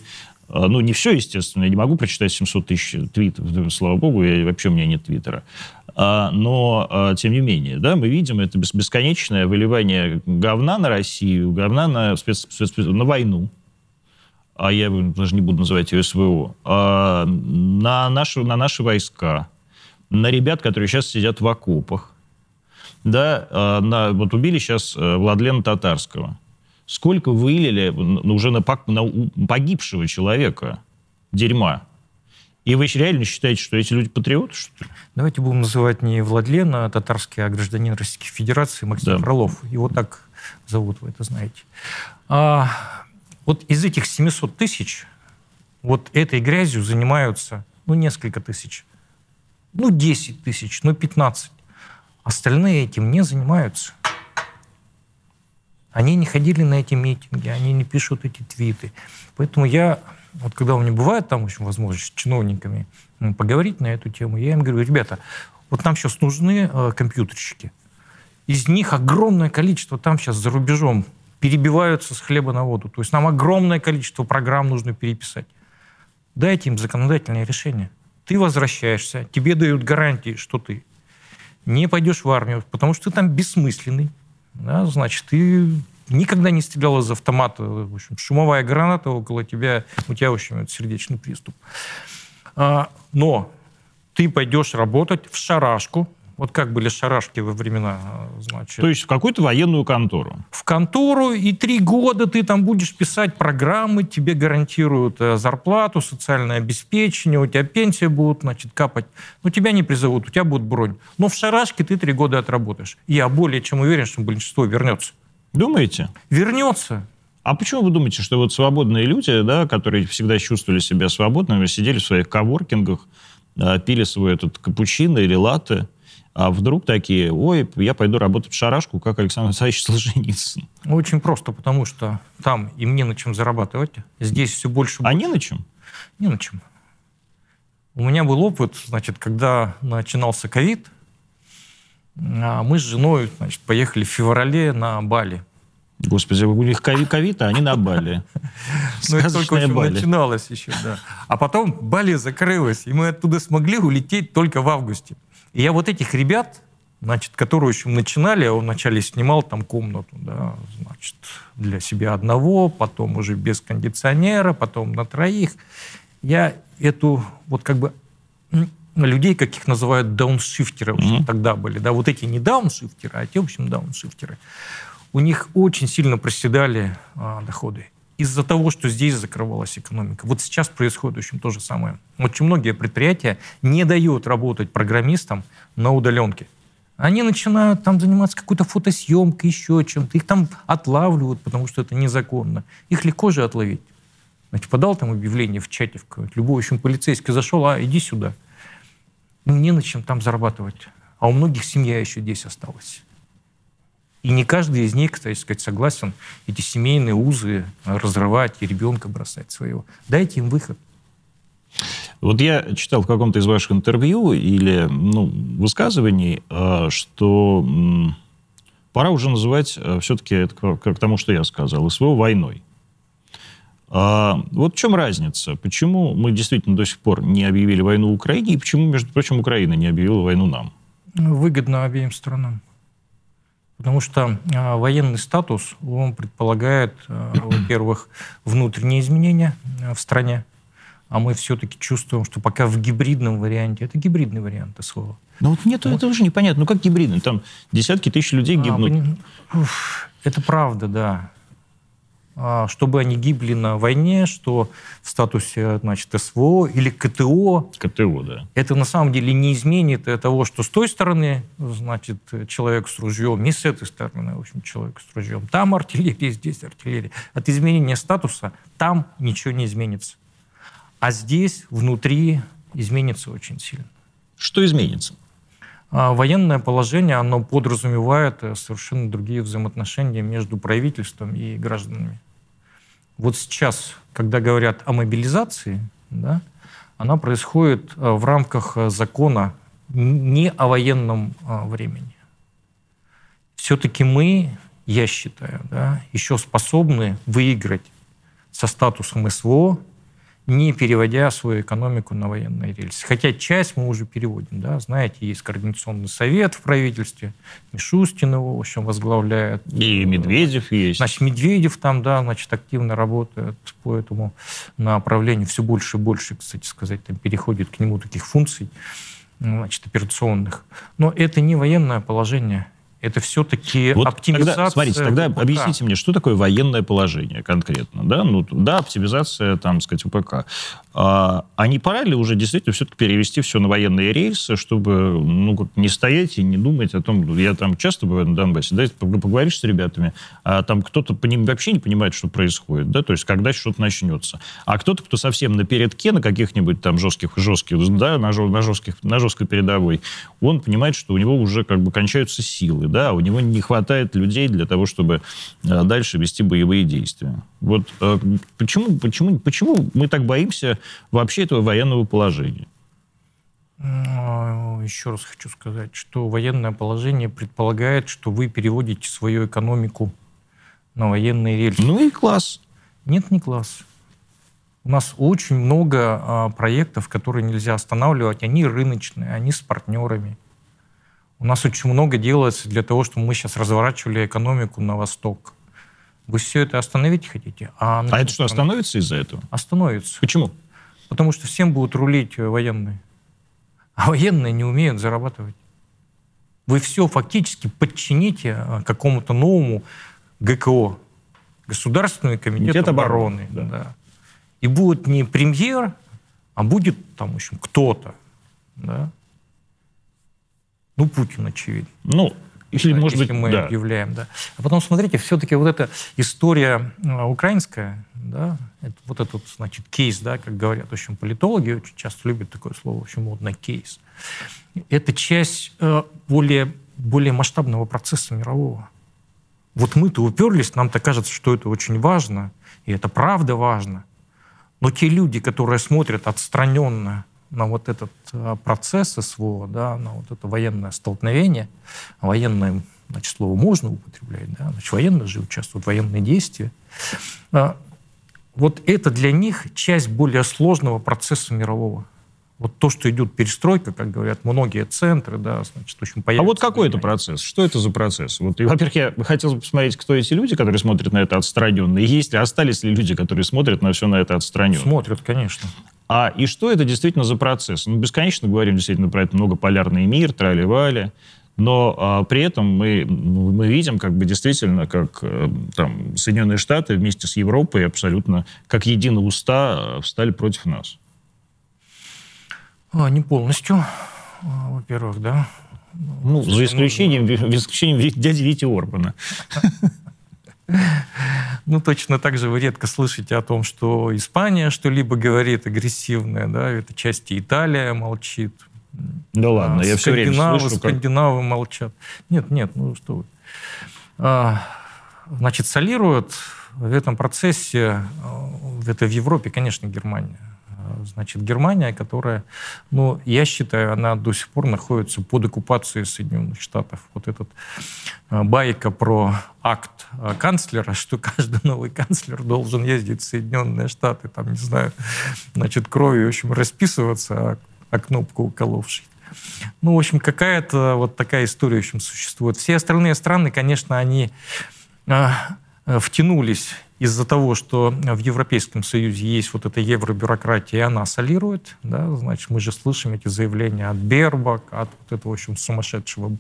ну, не все, естественно, я не могу прочитать 700 тысяч твитов, слава богу, я, вообще у меня нет твиттера. А, но, а, тем не менее, да, мы видим это бесконечное выливание говна на Россию, говна на, спец, спец, на войну, а я даже не буду называть ее СВО, а, на, наши, на наши войска, на ребят, которые сейчас сидят в окопах, да, на, вот убили сейчас э, Владлена Татарского. Сколько вылили уже на, на погибшего человека дерьма? И вы реально считаете, что эти люди патриоты, что ли? Давайте будем называть не Владлена, а татарский, а гражданин Российской Федерации Максим да. Фролов. Его так зовут, вы это знаете. А, вот из этих 700 тысяч вот этой грязью занимаются, ну, несколько тысяч. Ну, 10 тысяч, ну, 15. Остальные этим не занимаются. Они не ходили на эти митинги, они не пишут эти твиты. Поэтому я вот когда у меня бывает там, в общем, возможность с чиновниками поговорить на эту тему, я им говорю, ребята, вот нам сейчас нужны э, компьютерщики. Из них огромное количество там сейчас за рубежом перебиваются с хлеба на воду. То есть нам огромное количество программ нужно переписать. Дайте им законодательное решение. Ты возвращаешься, тебе дают гарантии, что ты не пойдешь в армию, потому что ты там бессмысленный. Да, значит, ты никогда не стрелял из автомата. В общем, шумовая граната около тебя, у тебя, в общем, сердечный приступ. А, но ты пойдешь работать в шарашку, вот как были шарашки во времена, значит. То есть в какую-то военную контору. В контору, и три года ты там будешь писать программы, тебе гарантируют э, зарплату, социальное обеспечение, у тебя пенсия будет, значит, капать. Но тебя не призовут, у тебя будет бронь. Но в шарашке ты три года отработаешь. Я более чем уверен, что большинство вернется. Думаете? Вернется. А почему вы думаете, что вот свободные люди, да, которые всегда чувствовали себя свободными, сидели в своих коворкингах, пили свой этот капучино или латте, а вдруг такие, ой, я пойду работать в шарашку, как Александр Александрович Солженицын? Очень просто, потому что там им не на чем зарабатывать. Здесь все больше... А не на чем? Не на чем. У меня был опыт, значит, когда начинался ковид, а мы с женой значит, поехали в феврале на Бали. Господи, у них ковид, а они на Бали. [laughs] Ну, это только начиналось еще, да. А потом Бали закрылась, и мы оттуда смогли улететь только в августе. И я вот этих ребят, значит, которые еще начинали, я вначале снимал там комнату, да, значит, для себя одного, потом уже без кондиционера, потом на троих. Я эту вот как бы людей, каких называют дауншифтеры, mm-hmm. тогда были, да, вот эти не дауншифтеры, а те, в общем, дауншифтеры, у них очень сильно проседали а, доходы из-за того, что здесь закрывалась экономика. Вот сейчас происходит, общем, то же самое. Очень многие предприятия не дают работать программистам на удаленке. Они начинают там заниматься какой-то фотосъемкой, еще чем-то. Их там отлавливают, потому что это незаконно. Их легко же отловить. Значит, подал там объявление в чате, в любой, общем, полицейский зашел, а, иди сюда. Ну, не на чем там зарабатывать. А у многих семья еще здесь осталась. И не каждый из них, кстати сказать, согласен эти семейные узы разрывать и ребенка бросать своего. Дайте им выход. Вот я читал в каком-то из ваших интервью или ну, высказываний, э, что пора уже называть э, все-таки это к тому, что я сказал, СВО войной. А вот в чем разница? Почему мы действительно до сих пор не объявили войну Украине, и почему, между прочим, Украина не объявила войну нам? Выгодно обеим сторонам. Потому что э, военный статус, он предполагает, э, во-первых, внутренние изменения в стране, а мы все-таки чувствуем, что пока в гибридном варианте, это гибридный вариант СВО. Ну вот нет, вот. это уже непонятно. Ну как гибридный? Там десятки тысяч людей а, гибнут. А, это правда, да. А, чтобы они гибли на войне, что в статусе, значит, СВО или КТО. КТО, да. Это на самом деле не изменит того, что с той стороны, значит, человек с ружьем, и с этой стороны, в общем, человек с ружьем. Там артиллерия, здесь артиллерия. От изменения статуса там ничего не изменится. А здесь, внутри, изменится очень сильно. Что изменится? А военное положение, оно подразумевает э, совершенно другие взаимоотношения между правительством и гражданами. Вот сейчас, когда говорят о мобилизации, да, она происходит э, в рамках э, закона не о военном времени. Все-таки мы, я считаю, да, еще способны выиграть со статусом СВО не переводя свою экономику на военные рельсы. Хотя часть мы уже переводим. Да? Знаете, есть координационный совет в правительстве, Мишустин его, в общем, возглавляет. И Медведев есть. Значит, Медведев там, да, значит, активно работает по этому направлению. Все больше и больше, кстати сказать, там переходит к нему таких функций, значит, операционных. Но это не военное положение, это все-таки вот оптимизация. Тогда, смотрите, тогда ВПК. объясните мне, что такое военное положение конкретно, да? Ну, да, оптимизация, там, сказать, ВПК. А, а не пора ли уже действительно все-таки перевести все на военные рельсы, чтобы, ну, не стоять и не думать о том, я там часто бываю на Донбассе, да, поговоришь с ребятами, а там кто-то по ним вообще не понимает, что происходит, да, то есть когда что-то начнется. А кто-то, кто совсем на передке, на каких-нибудь там жестких, жестких, да, на, жестких, на жесткой передовой, он понимает, что у него уже как бы кончаются силы, да, у него не хватает людей для того, чтобы э, дальше вести боевые действия. Вот э, почему, почему, почему мы так боимся вообще этого военного положения? Ну, еще раз хочу сказать, что военное положение предполагает, что вы переводите свою экономику на военные рельсы. Ну и класс. Нет, не класс. У нас очень много а, проектов, которые нельзя останавливать. Они рыночные, они с партнерами. У нас очень много делается для того, чтобы мы сейчас разворачивали экономику на восток. Вы все это остановить хотите? А, а это что, остановится из-за этого? Остановится. Почему? Потому что всем будут рулить военные. А военные не умеют зарабатывать. Вы все фактически подчините а, какому-то новому ГКО, Государственный комитет, комитет обороны. обороны да. Да. И будет не премьер, а будет там, в общем, кто-то. Да? Ну, Путин, очевидно. Ну, или, может если быть, мы да. объявляем, да. А потом, смотрите, все-таки вот эта история а, украинская, да, это, вот этот, значит, кейс, да, как говорят, в общем, политологи очень часто любят такое слово, в общем, модно кейс. Это часть э, более, более масштабного процесса мирового. Вот мы-то уперлись, нам-то кажется, что это очень важно, и это правда важно. Но те люди, которые смотрят отстраненно на вот этот а, процесс СВО, да, на вот это военное столкновение, военное, значит, слово можно употреблять, да, значит, военные же участвуют военные действия. А, вот это для них часть более сложного процесса мирового. Вот то, что идет перестройка, как говорят многие центры, да, значит, в общем, А вот какой это процесс? Что это за процесс? Вот, во-первых, я хотел бы посмотреть, кто эти люди, которые смотрят на это отстраненно, и есть ли, остались ли люди, которые смотрят на все на это отстраненно? Смотрят, конечно. А и что это действительно за процесс? Мы бесконечно говорим действительно про это многополярный мир, трали-вали, но а, при этом мы, мы видим как бы действительно, как э, там, Соединенные Штаты вместе с Европой абсолютно как единые уста э, встали против нас. А, не полностью, а, во-первых, да. Ну, за исключением, ну, за исключением дяди Вити Орбана. [laughs] Ну, точно так же вы редко слышите о том, что Испания что-либо говорит агрессивное, да, это части Италия молчит. Да ладно, а, я все время слышу. Как... Скандинавы молчат. Нет, нет, ну что вы. А, значит, солируют в этом процессе, это в Европе, конечно, Германия значит, Германия, которая, ну, я считаю, она до сих пор находится под оккупацией Соединенных Штатов. Вот этот э, байка про акт э, канцлера, [laughs] что каждый новый канцлер должен ездить в Соединенные Штаты, там, не знаю, значит, кровью, в общем, расписываться, а, а кнопку уколовший. Ну, в общем, какая-то вот такая история, в общем, существует. Все остальные страны, конечно, они э, втянулись из-за того, что в Европейском Союзе есть вот эта евробюрократия, и она солирует, да, значит, мы же слышим эти заявления от Бербак, от вот этого, в общем, сумасшедшего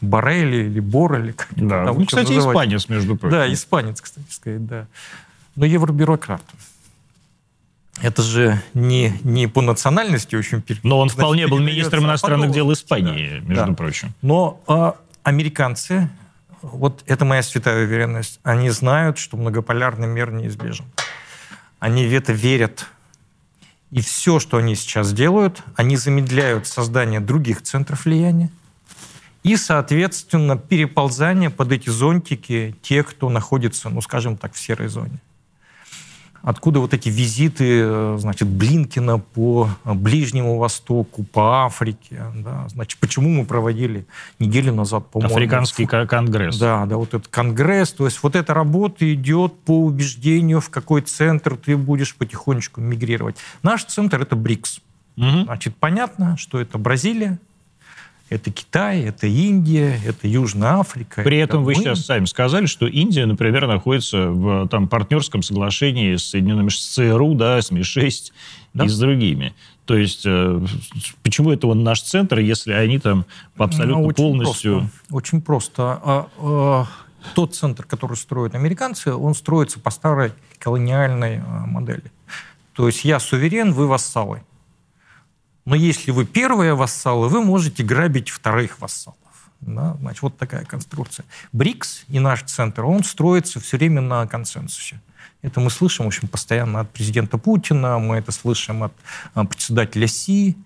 Барели или Борели. Как да, там, ну, кстати, называть. испанец, между прочим. Да, испанец, кстати сказать, да. Но евробюрократ. Это же не, не по национальности, в общем, Но он вполне был министром иностранных дел Испании, да, между да. прочим. Но а, американцы вот это моя святая уверенность. Они знают, что многополярный мир неизбежен. Они в это верят. И все, что они сейчас делают, они замедляют создание других центров влияния и, соответственно, переползание под эти зонтики тех, кто находится, ну, скажем так, в серой зоне откуда вот эти визиты, э, значит, Блинкина по Ближнему Востоку, по Африке, да, значит, почему мы проводили неделю назад, по-моему... Африканский в... конгресс. Да, да, вот этот конгресс, то есть вот эта работа идет по убеждению, в какой центр ты будешь потихонечку мигрировать. Наш центр — это БРИКС. Угу. Значит, понятно, что это Бразилия, это Китай, это Индия, это Южная Африка. При этом мы. вы сейчас сами сказали, что Индия, например, находится в там, партнерском соглашении с Соединенными с ЦРУ, да, с МИ-6 да? и с другими. То есть э, почему это он наш центр, если они там абсолютно ну, очень полностью... Просто, очень просто. А, а, тот центр, который строят американцы, он строится по старой колониальной а, модели. То есть я суверен, вы вассалы. Но если вы первые вассалы, вы можете грабить вторых вассалов. Да? Значит, вот такая конструкция. БРИКС и наш центр, он строится все время на консенсусе. Это мы слышим, в общем, постоянно от президента Путина, мы это слышим от а, председателя Си.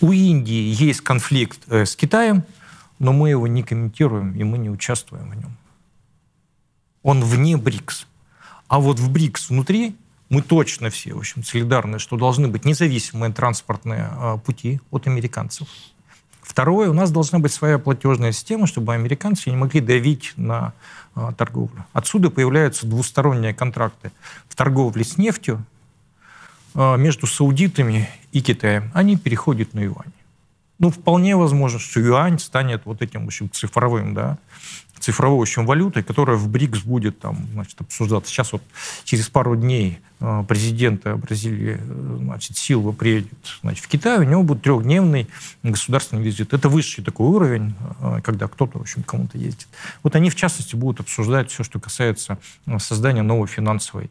У Индии есть конфликт э, с Китаем, но мы его не комментируем, и мы не участвуем в нем. Он вне БРИКС. А вот в БРИКС внутри мы точно все, в общем, солидарны, что должны быть независимые транспортные а, пути от американцев. Второе, у нас должна быть своя платежная система, чтобы американцы не могли давить на а, торговлю. Отсюда появляются двусторонние контракты в торговле с нефтью а, между саудитами и Китаем. Они переходят на юань. Ну, вполне возможно, что юань станет вот этим, в общем, цифровым, да, цифровой, общем, валютой, которая в БРИКС будет там, значит, обсуждаться. Сейчас вот через пару дней э, президент Бразилии, э, значит, Силва приедет, значит, в Китай, у него будет трехдневный государственный визит. Это высший такой уровень, э, когда кто-то, в общем, кому-то ездит. Вот они, в частности, будут обсуждать все, что касается создания новой финансовой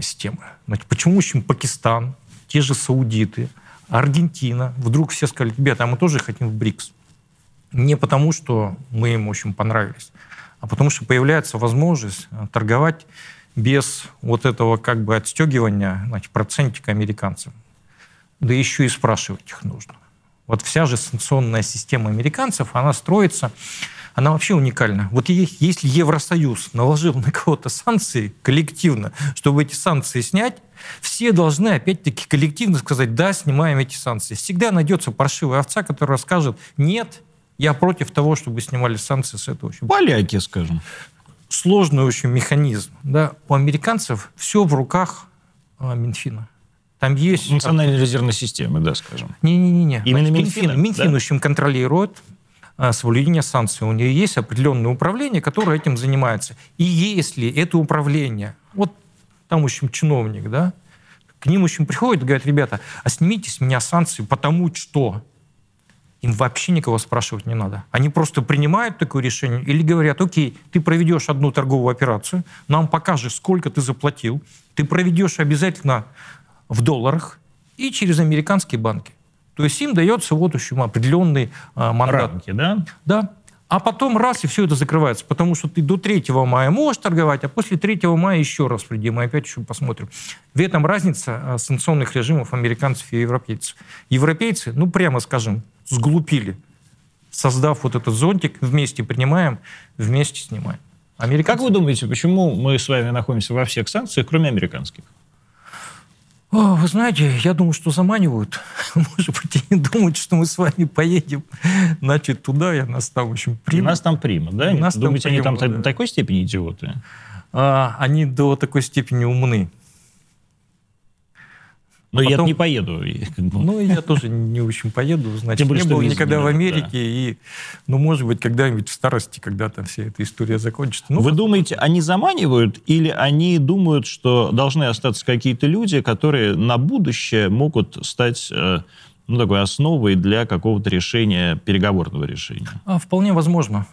системы. Значит, почему, в общем, Пакистан, те же саудиты, Аргентина, вдруг все сказали, ребята, а мы тоже хотим в БРИКС не потому, что мы им очень понравились, а потому что появляется возможность э, торговать без вот этого как бы отстегивания значит, процентика американцам. Да еще и спрашивать их нужно. Вот вся же санкционная система американцев, она строится, она вообще уникальна. Вот если Евросоюз наложил на кого-то санкции коллективно, чтобы эти санкции снять, все должны опять-таки коллективно сказать, да, снимаем эти санкции. Всегда найдется паршивая овца, которая скажет, нет, я против того, чтобы снимали санкции с этого. Поляки, скажем. Сложный очень механизм. Да? У американцев все в руках а, Минфина. Там есть... Национальной резервной системы, да, скажем. Не-не-не. Именно Минфина? Минфин, да? в общем, контролирует а, соблюдение санкций. У нее есть определенное управление, которое этим занимается. И если это управление, вот там, в общем, чиновник, да, К ним очень приходят и говорят, ребята, а снимите с меня санкции, потому что им вообще никого спрашивать не надо. Они просто принимают такое решение или говорят, окей, ты проведешь одну торговую операцию, нам покажешь, сколько ты заплатил, ты проведешь обязательно в долларах и через американские банки. То есть им дается вот общем определенный а, мандат. Рамки, да? Да. А потом раз, и все это закрывается. Потому что ты до 3 мая можешь торговать, а после 3 мая еще раз придем, мы опять еще посмотрим. В этом разница а, санкционных режимов американцев и европейцев. Европейцы, ну прямо скажем, сглупили. Создав вот этот зонтик, вместе принимаем, вместе снимаем. Американцы... Как вы думаете, почему мы с вами находимся во всех санкциях, кроме американских? О, вы знаете, я думаю, что заманивают. [laughs] Может быть, они думают, что мы с вами поедем, значит, туда, и нас там, в общем, примут. И нас там примут, да? Нас Думаете, там примут, они там да. до такой степени идиоты? А, они до такой степени умны. Но потом... я не поеду. Ну, я тоже не очень поеду. Значит, Тем более, не был никогда в Америке. Да. И, ну, может быть, когда-нибудь в старости, когда там вся эта история закончится. Ну, Вы думаете, они заманивают или они думают, что должны остаться какие-то люди, которые на будущее могут стать э, ну, такой основой для какого-то решения, переговорного решения? А, вполне возможно.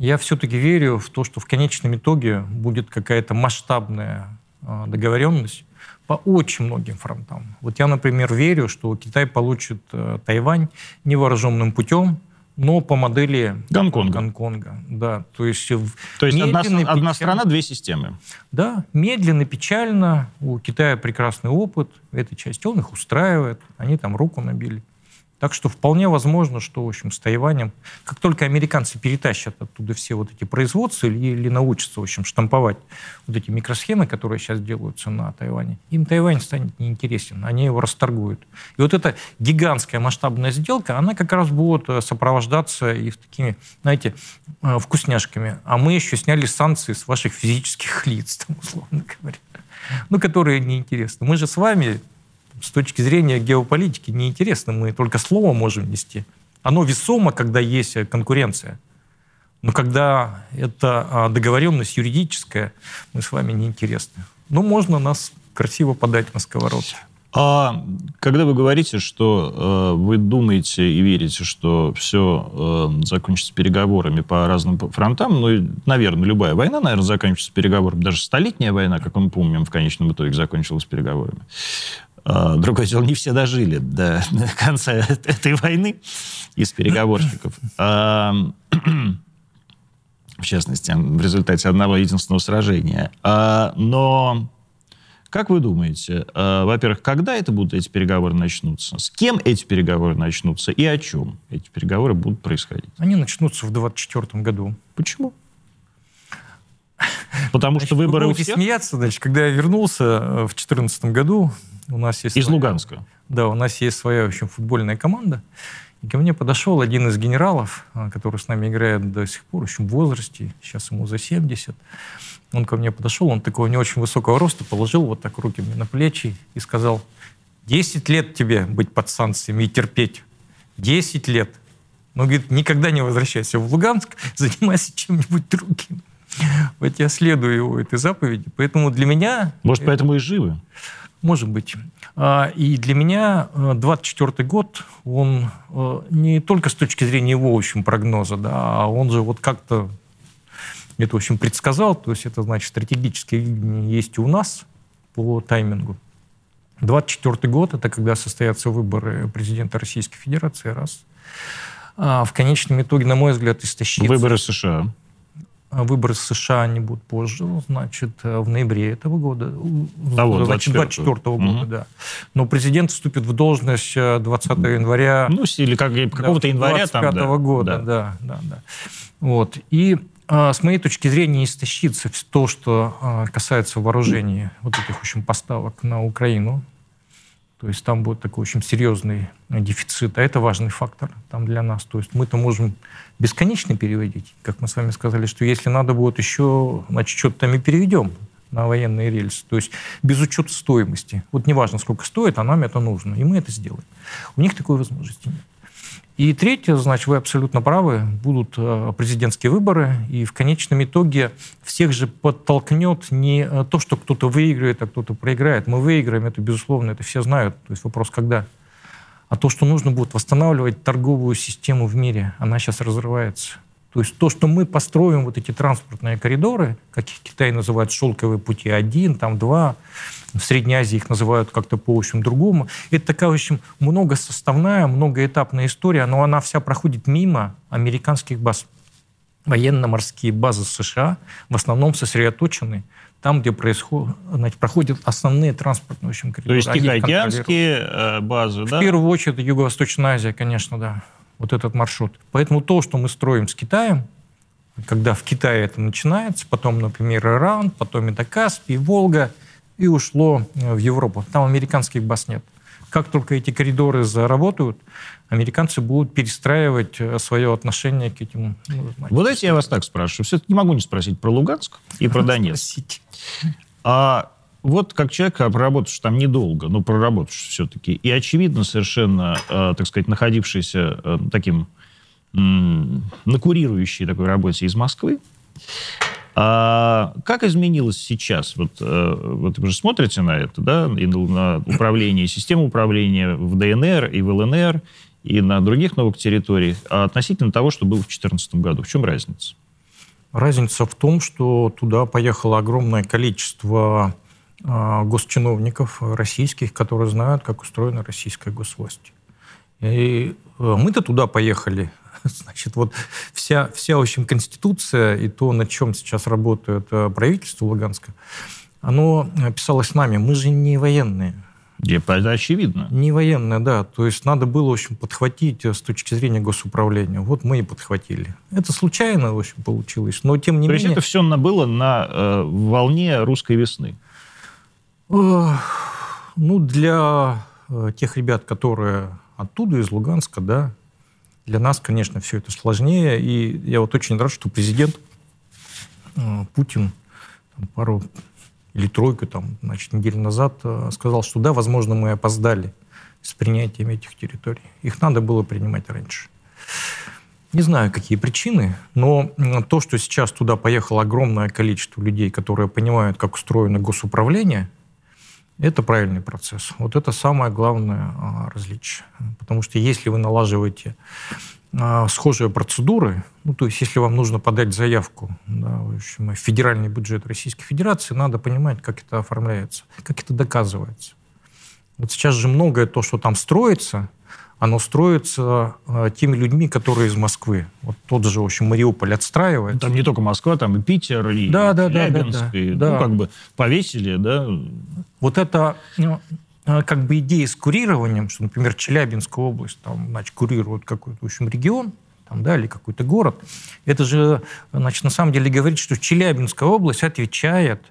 Я все-таки верю в то, что в конечном итоге будет какая-то масштабная а, договоренность, по очень многим фронтам. Вот я, например, верю, что Китай получит э, Тайвань невооруженным путем, но по модели Гонконга. Гонконга. Да, то есть, то есть одна, печально, одна страна, две системы. Да, медленно, печально. У Китая прекрасный опыт в этой части. Он их устраивает. Они там руку набили. Так что вполне возможно, что, в общем, с Тайванем, как только американцы перетащат оттуда все вот эти производства или, или научатся, в общем, штамповать вот эти микросхемы, которые сейчас делаются на Тайване, им Тайвань станет неинтересен, они его расторгуют. И вот эта гигантская масштабная сделка, она как раз будет э, сопровождаться и такими, знаете, э, вкусняшками. А мы еще сняли санкции с ваших физических [laughs] лиц, там, условно говоря ну, которые неинтересны. Мы же с вами с точки зрения геополитики неинтересно. Мы только слово можем нести. Оно весомо, когда есть конкуренция. Но когда это а, договоренность юридическая, мы с вами неинтересны. Но можно нас красиво подать на сковородке. А когда вы говорите, что э, вы думаете и верите, что все э, закончится переговорами по разным фронтам, ну, наверное, любая война, наверное, заканчивается переговорами. Даже столетняя война, как мы помним, в конечном итоге закончилась переговорами. А, другое дело, не все дожили до конца этой войны из переговорщиков. А, в частности, в результате одного единственного сражения. А, но как вы думаете, во-первых, когда это будут эти переговоры начнутся? С кем эти переговоры начнутся и о чем эти переговоры будут происходить? Они начнутся в 2024 году. Почему? Потому значит, что выборы вы будете у всех? смеяться, значит, когда я вернулся э, в 2014 году, у нас есть... Из своя, Луганска? Да, у нас есть своя, в общем, футбольная команда. И ко мне подошел один из генералов, а, который с нами играет до сих пор, в общем, в возрасте, сейчас ему за 70. Он ко мне подошел, он такого не очень высокого роста, положил вот так руки мне на плечи и сказал, 10 лет тебе быть под санкциями и терпеть. 10 лет. Но, говорит, никогда не возвращайся в Луганск, [laughs] занимайся чем-нибудь другим. Вот я следую его этой заповеди. Поэтому для меня... Может, это... поэтому и живы? Может быть. А, и для меня 24 э, год, он э, не только с точки зрения его, в общем, прогноза, да, а он же вот как-то это, в общем, предсказал, то есть это значит стратегические видение есть у нас по таймингу. 24 год – это когда состоятся выборы президента Российской Федерации, раз. А в конечном итоге, на мой взгляд, истощится... Выборы США. А выборы США не будут позже, значит, в ноябре этого года. Того, 24 -го года, угу. да. Но президент вступит в должность 20 э, января... Ну, или как, какого-то января 25 -го там, да. года, да. да, да, да. Вот. И а, с моей точки зрения истощится то, что касается вооружений, вот этих, в общем, поставок на Украину. То есть там будет такой очень серьезный дефицит, а это важный фактор там для нас. То есть мы-то можем бесконечно переводить, как мы с вами сказали, что если надо будет еще, значит, что-то там и переведем на военные рельсы. То есть без учета стоимости. Вот неважно, сколько стоит, а нам это нужно. И мы это сделаем. У них такой возможности нет. И третье, значит, вы абсолютно правы, будут э, президентские выборы, и в конечном итоге всех же подтолкнет не э, то, что кто-то выиграет, а кто-то проиграет. Мы выиграем, это безусловно, это все знают. То есть вопрос, когда. А то, что нужно будет восстанавливать торговую систему в мире, она сейчас разрывается. То есть то, что мы построим вот эти транспортные коридоры, как их Китай называет шелковые пути один, там два, в Средней Азии их называют как-то по общем другому. Это такая, в общем, многосоставная, многоэтапная история, но она вся проходит мимо американских баз. Военно-морские базы США в основном сосредоточены там, где происходит, значит, проходят основные транспортные в общем, коридоры. То есть тихоокеанские базы, в да? В первую очередь Юго-Восточная Азия, конечно, да. Вот этот маршрут. Поэтому то, что мы строим с Китаем, когда в Китае это начинается, потом, например, Иран, потом это Каспий, Волга – и ушло э, в Европу. Там американских баз нет. Как только эти коридоры заработают, американцы будут перестраивать э, свое отношение к этим... Ну, вот дайте я вас так спрашиваю. Все-таки не могу не спросить про Луганск и про Донецк. А вот как человек, проработавший там недолго, но проработавший все-таки, и очевидно совершенно, э, так сказать, находившийся э, таким э, на курирующей такой работе из Москвы, а как изменилось сейчас? Вот, э, вот вы же смотрите на это, да, и на управление, систему управления в ДНР и в ЛНР, и на других новых территориях, а относительно того, что было в 2014 году. В чем разница? Разница в том, что туда поехало огромное количество госчиновников российских, которые знают, как устроена российская госвласть. И э, мы-то туда поехали [laughs] Значит, вот вся, вся, в общем, Конституция и то, на чем сейчас работает э, правительство Луганска, оно писалось нами. Мы же не военные. Это очевидно. Не военные, да. То есть надо было, в общем, подхватить э, с точки зрения госуправления. Вот мы и подхватили. Это случайно, в общем, получилось. Но тем не То менее... То есть это все было на э, волне русской весны? Ну, для э, тех ребят, которые оттуда, из Луганска, да, для нас, конечно, все это сложнее. И я вот очень рад, что президент э, Путин там, пару или тройку там, значит, недель назад э, сказал, что да, возможно, мы опоздали с принятием этих территорий. Их надо было принимать раньше. Не знаю, какие причины, но то, что сейчас туда поехало огромное количество людей, которые понимают, как устроено госуправление – это правильный процесс. Вот это самое главное а, различие. Потому что если вы налаживаете а, схожие процедуры, ну, то есть если вам нужно подать заявку да, в, общем, федеральный бюджет Российской Федерации, надо понимать, как это оформляется, как это доказывается. Вот сейчас же многое то, что там строится, оно строится э, теми людьми, которые из Москвы. Вот тот же, в общем, Мариуполь отстраивается. Там не только Москва, там и Питер, и да, да, Челябинск, да, да, и, да. ну, как бы повесили, да. Вот это ну, э, как бы идея с курированием, что, например, Челябинская область, там, значит, курирует какой-то, в общем, регион, там, да, или какой-то город, это же, значит, на самом деле говорит, что Челябинская область отвечает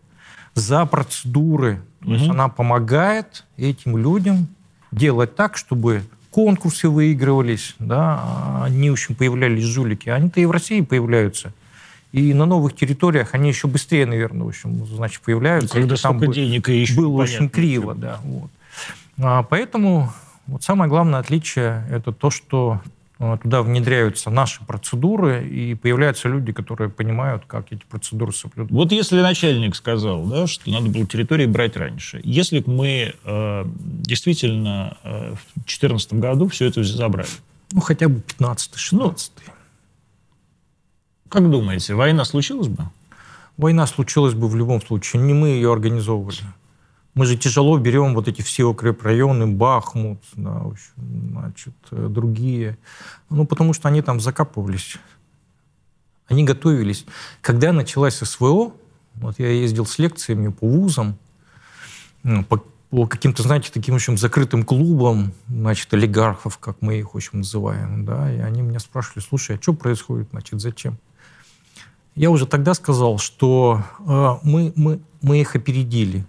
за процедуры. То есть она помогает этим людям делать так, чтобы конкурсы выигрывались, да, они, в общем, появлялись жулики. Они-то и в России появляются. И на новых территориях они еще быстрее, наверное, в общем, значит, появляются. Когда там денег и еще Было очень криво, да. Вот. А, поэтому вот самое главное отличие – это то, что туда внедряются наши процедуры, и появляются люди, которые понимают, как эти процедуры соблюдать. Вот если начальник сказал, да, что надо было территории брать раньше, если бы мы э, действительно э, в 2014 году все это забрали? Ну, хотя бы 15-16. Ну, как думаете, война случилась бы? Война случилась бы в любом случае. Не мы ее организовывали. Мы же тяжело берем вот эти все укрепрайоны, Бахмут, да, в общем, значит, э, другие. Ну, потому что они там закапывались. Они готовились. Когда началась СВО, вот я ездил с лекциями по вузам, ну, по, по каким-то, знаете, таким, в общем, закрытым клубам, значит, олигархов, как мы их, в общем, называем, да, и они меня спрашивали, слушай, а что происходит, значит, зачем? Я уже тогда сказал, что э, мы, мы, мы их опередили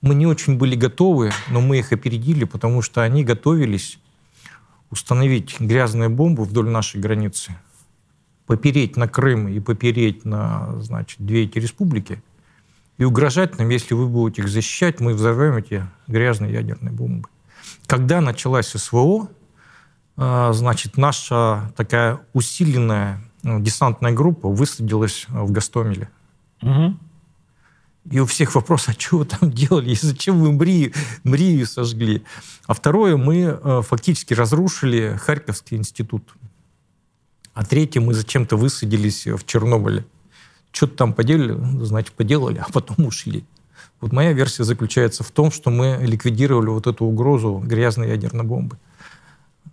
мы не очень были готовы, но мы их опередили, потому что они готовились установить грязные бомбы вдоль нашей границы, попереть на Крым и попереть на значит, две эти республики и угрожать нам, если вы будете их защищать, мы взорвем эти грязные ядерные бомбы. Когда началась СВО, А, значит, наша такая усиленная ну, десантная группа высадилась в Гастомеле. Угу. И у всех вопрос, а что вы там [laughs] делали, и зачем вы Мрию, Мрию сожгли? А второе, мы э, фактически разрушили Харьковский институт. А третье, мы зачем-то высадились в Чернобыле. Что-то там поделали, значит, поделали, [laughs] а потом ушли. Вот моя версия заключается в том, что мы ликвидировали вот эту угрозу грязной ядерной бомбы.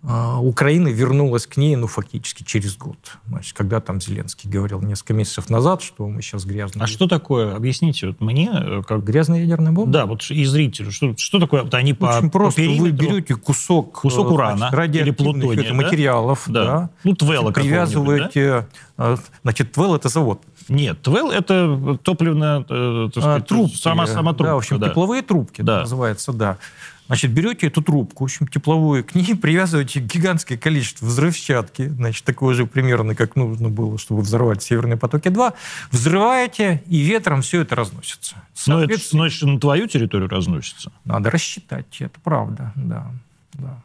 А, Украина вернулась к ней, ну, фактически через год. Значит, когда там Зеленский говорил несколько месяцев назад, что мы сейчас грязные... А что такое? Объясните вот мне. Э, как... Грязная ядерная бомба? Да, вот и зрителю. Что, что такое? Вот они по, Очень просто. По вы берете кусок, кусок урана значит, или плутония, да? материалов, да. да. Ну, твела Привязываете... Да? Значит, твел — это завод. Нет, твел — это топливная... Э, так сказать, а, трубки. Сама, сама трубка. Да, в общем, да. тепловые трубки да. называется, да. Значит, берете эту трубку, в общем, тепловую, к ней [laughs] привязываете гигантское количество взрывчатки, значит, такое же примерно, как нужно было, чтобы взорвать «Северные потоки-2», взрываете, и ветром все это разносится. Но это значит, на твою территорию разносится? Надо рассчитать, это правда, да. да.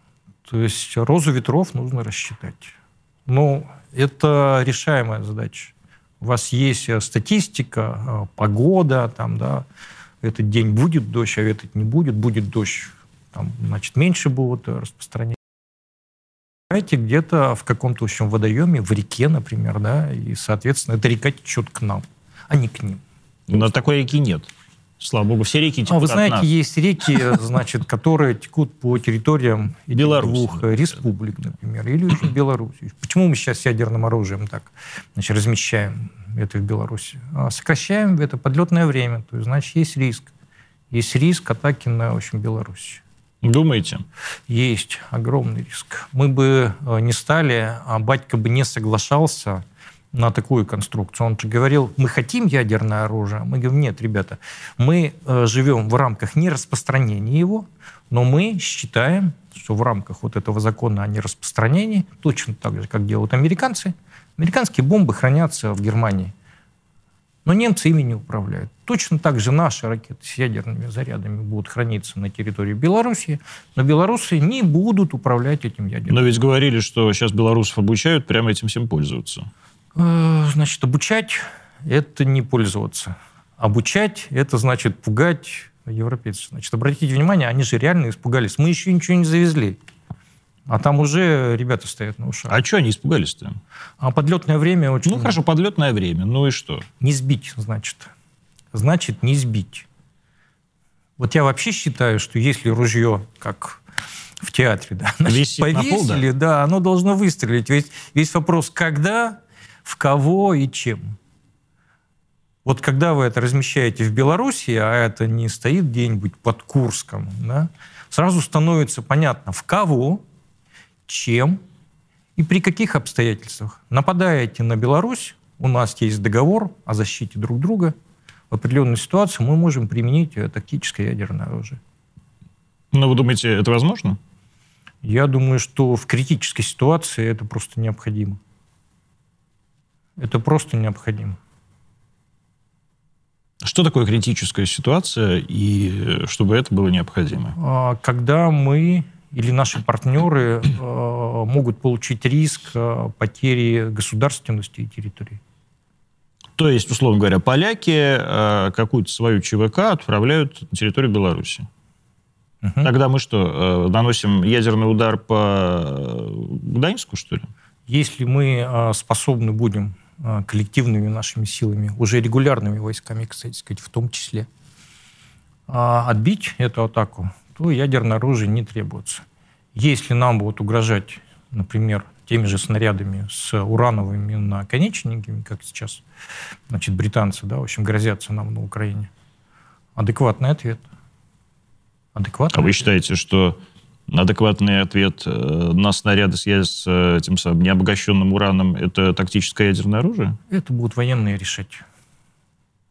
То есть розу ветров нужно рассчитать. Ну, это решаемая задача. У вас есть э, статистика, э, погода, там, да, этот день будет дождь, а этот не будет, будет дождь там, значит, меньше будут распространения. Где-то в каком-то общем водоеме, в реке, например, да, и, соответственно, эта река течет к нам, а не к ним. Но такой реки нет. Слава богу, все реки текут а Вы знаете, нас. есть реки, значит, которые текут по территориям Беларуси, двух республик, например, или очень Беларуси. Почему мы сейчас ядерным оружием так значит, размещаем это в Беларуси? А сокращаем это подлетное время, то есть, значит, есть риск. Есть риск атаки на, в общем, Беларусь. Думаете? Есть огромный риск. Мы бы э, не стали, а батька бы не соглашался на такую конструкцию. Он же говорил, мы хотим ядерное оружие. Мы говорим, нет, ребята, мы э, живем в рамках нераспространения его, но мы считаем, что в рамках вот этого закона о нераспространении, точно так же, как делают американцы, американские бомбы хранятся в Германии. Но немцы ими не управляют. Точно так же наши ракеты с ядерными зарядами будут храниться на территории Беларуси, но белорусы не будут управлять этим ядерным. Но ведь говорили, что сейчас белорусов обучают прямо этим всем пользоваться. Э, значит, обучать – это не пользоваться. Обучать – это значит пугать европейцев. Значит, обратите внимание, они же реально испугались. Мы еще ничего не завезли. А там уже ребята стоят на ушах. А что они испугались-то? А подлетное время очень... Ну, хорошо, подлетное время. Ну и что? Не сбить, значит. Значит, не сбить. Вот я вообще считаю, что если ружье, как в театре, да, значит, повесили, пол, да? да, оно должно выстрелить. Ведь весь вопрос, когда, в кого и чем. Вот когда вы это размещаете в Беларуси, а это не стоит где-нибудь под Курском, да, сразу становится понятно, в кого, чем и при каких обстоятельствах. Нападаете на Беларусь, у нас есть договор о защите друг друга, в определенной ситуации мы можем применить тактическое ядерное оружие. Но вы думаете, это возможно? Я думаю, что в критической ситуации это просто необходимо. Это просто необходимо. Что такое критическая ситуация и чтобы это было необходимо? А, когда мы или наши партнеры э, могут получить риск э, потери государственности и территории. То есть, условно говоря, поляки э, какую-то свою ЧВК отправляют на территорию Беларуси. Угу. Тогда мы что, наносим ядерный удар по Гданьску, что ли? Если мы способны будем коллективными нашими силами, уже регулярными войсками, кстати сказать, в том числе, отбить эту атаку, то ядерное оружие не требуется. Если нам будут угрожать, например, теми же снарядами с урановыми наконечниками, как сейчас, значит, британцы, да, в общем, грозятся нам на Украине, адекватный ответ. Адекватный а вы считаете, что адекватный ответ э, на снаряды с этим самым необогащенным ураном – это тактическое ядерное оружие? Это будут военные решать.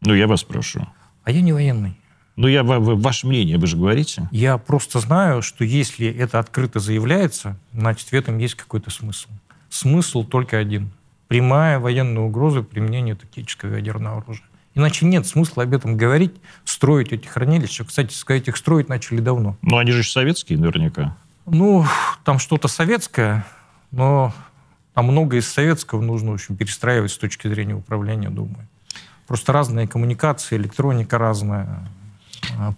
Ну, я вас прошу. А я не военный. Ну, я, ваше мнение, вы же говорите. Я просто знаю, что если это открыто заявляется, значит, в этом есть какой-то смысл. Смысл только один. Прямая военная угроза применения тактического ядерного оружия. Иначе нет смысла об этом говорить, строить эти хранилища. Кстати сказать, их строить начали давно. Ну, они же советские наверняка. Ну, там что-то советское, но там много из советского нужно, в общем, перестраивать с точки зрения управления, думаю. Просто разные коммуникации, электроника разная,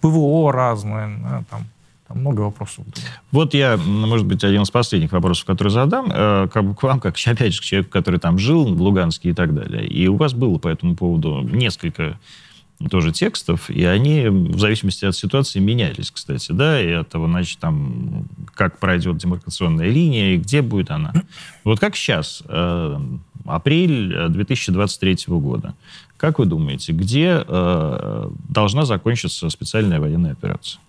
ПВО разное, там там много вопросов. Вот я, может быть, один из последних вопросов, который задам, э, к вам, как, [laughs] опять же, к человеку, который там жил, в Луганске и так далее. И у вас было по этому поводу несколько тоже текстов, и они в зависимости от ситуации менялись, кстати, да, и от того, значит, там, как пройдет демаркационная линия, и где будет она. Вот как сейчас, э, апрель 2023 года, как вы думаете, где э, должна закончиться специальная военная операция?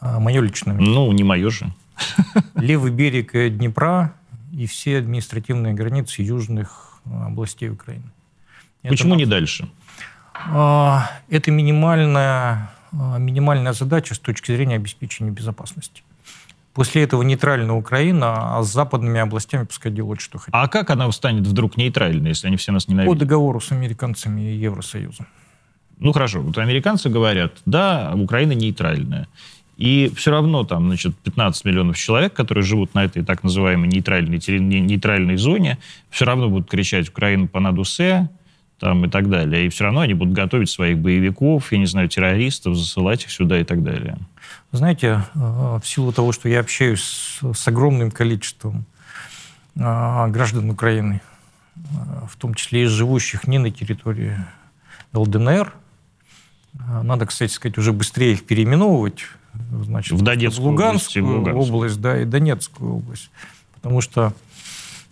А, мое личное Ну, не мое же. [laughs] Левый берег Днепра и все административные границы южных а, областей Украины. Почему Это, не дальше? А, это минимальная, минимальная задача с точки зрения обеспечения безопасности. После этого нейтральная Украина, а с западными областями пускай делают, что хотят. А как она станет вдруг нейтральной, если они все нас ненавидят? По договору с американцами и Евросоюзом. Ну хорошо, вот американцы говорят, да, Украина нейтральная. И все равно там, значит, 15 миллионов человек, которые живут на этой так называемой нейтральной, нейтральной зоне, все равно будут кричать «Украина по надусе», там и так далее. И все равно они будут готовить своих боевиков, я не знаю, террористов, засылать их сюда и так далее. Знаете, э, в силу того, что я общаюсь с огромным количеством э, граждан Украины, э, в том числе и живущих не на территории ЛДНР, надо, кстати сказать, уже быстрее их переименовывать, значит, в Донецкую Луганскую область, область, да, и Донецкую область. Потому что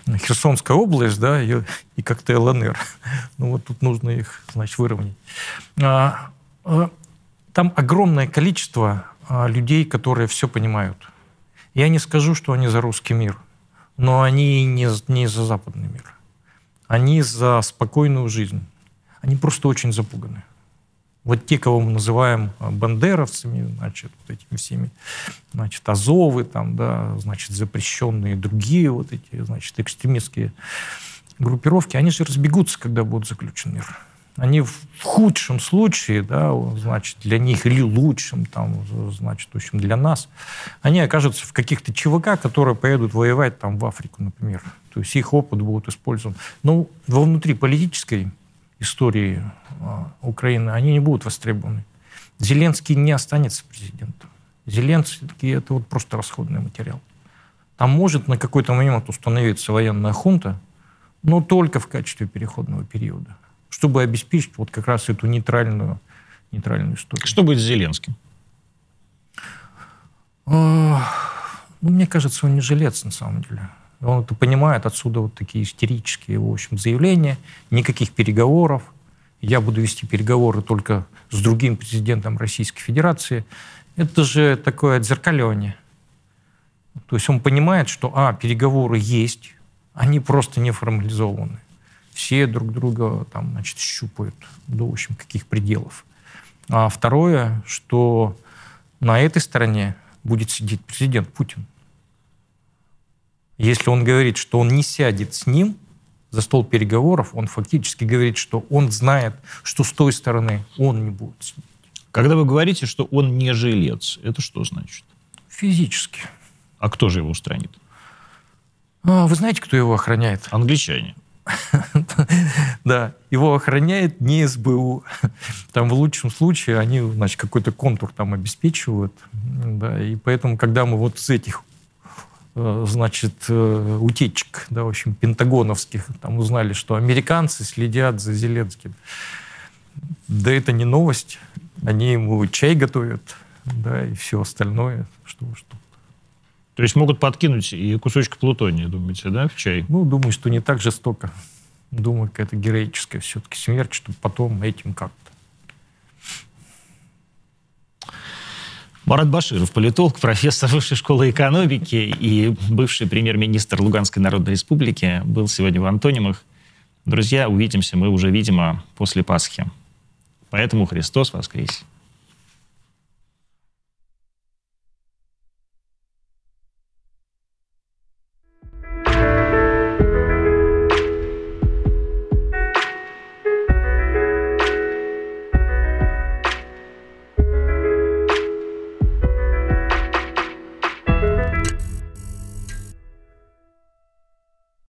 Херсонская область, да, и, и как-то ЛНР. [laughs] Ну вот тут нужно их, значит, выровнять. А, а, там огромное количество а, людей, которые все понимают. Я не скажу, что они за русский мир, но они не, не за западный мир. Они за спокойную жизнь. Они просто очень запуганы. Вот те, кого мы называем а, бандеровцами, значит, вот этими всеми, значит, Азовы, там, да, значит, запрещенные другие вот эти, значит, экстремистские группировки, они же разбегутся, когда будет заключен мир. Они в худшем случае, да, значит, для них или лучшем, там, значит, в общем, для нас, они окажутся в каких-то ЧВК, которые поедут воевать там в Африку, например. То есть их опыт будет использован. Но во внутриполитической истории а, Украины, они не будут востребованы. Зеленский не останется президентом. Зеленский – это вот просто расходный материал. Там может на какой-то момент установиться военная хунта, но только в качестве переходного периода, чтобы обеспечить вот как раз эту нейтральную, нейтральную историю. Что будет с Зеленским? А, ну, мне кажется, он не жилец на самом деле. Он это понимает, отсюда вот такие истерические, в общем, заявления, никаких переговоров. Я буду вести переговоры только с другим президентом Российской Федерации. Это же такое отзеркаливание. То есть он понимает, что, а, переговоры есть, они просто не формализованы. Все друг друга там, значит, щупают до, в общем, каких пределов. А второе, что на этой стороне будет сидеть президент Путин. Если он говорит, что он не сядет с ним за стол переговоров, он фактически говорит, что он знает, что с той стороны он не будет сидеть. Когда вы говорите, что он не жилец, это что значит? Физически. А кто же его устранит? А, вы знаете, кто его охраняет? Англичане. [laughs] [laughs] Да, его охраняет не СБУ. [laughs] Там в лучшем случае они, значит, какой-то контур там обеспечивают. Да, и поэтому, когда мы вот с этих Э, значит, э, утечек, да, в общем, пентагоновских. Там узнали, что американцы следят за Зеленским. Да это не новость. Они ему чай готовят, да, и все остальное. Что, что. То есть могут подкинуть и кусочек плутония, думаете, да, в чай? Ну, думаю, что не так жестоко. Думаю, какая-то героическая все-таки смерть, чтобы потом этим как-то Марат Баширов, политолог, профессор Высшей школы экономики и бывший премьер-министр Луганской Народной Республики, был сегодня в Антонимах. Друзья, увидимся мы уже, видимо, после Пасхи. Поэтому Христос воскресе!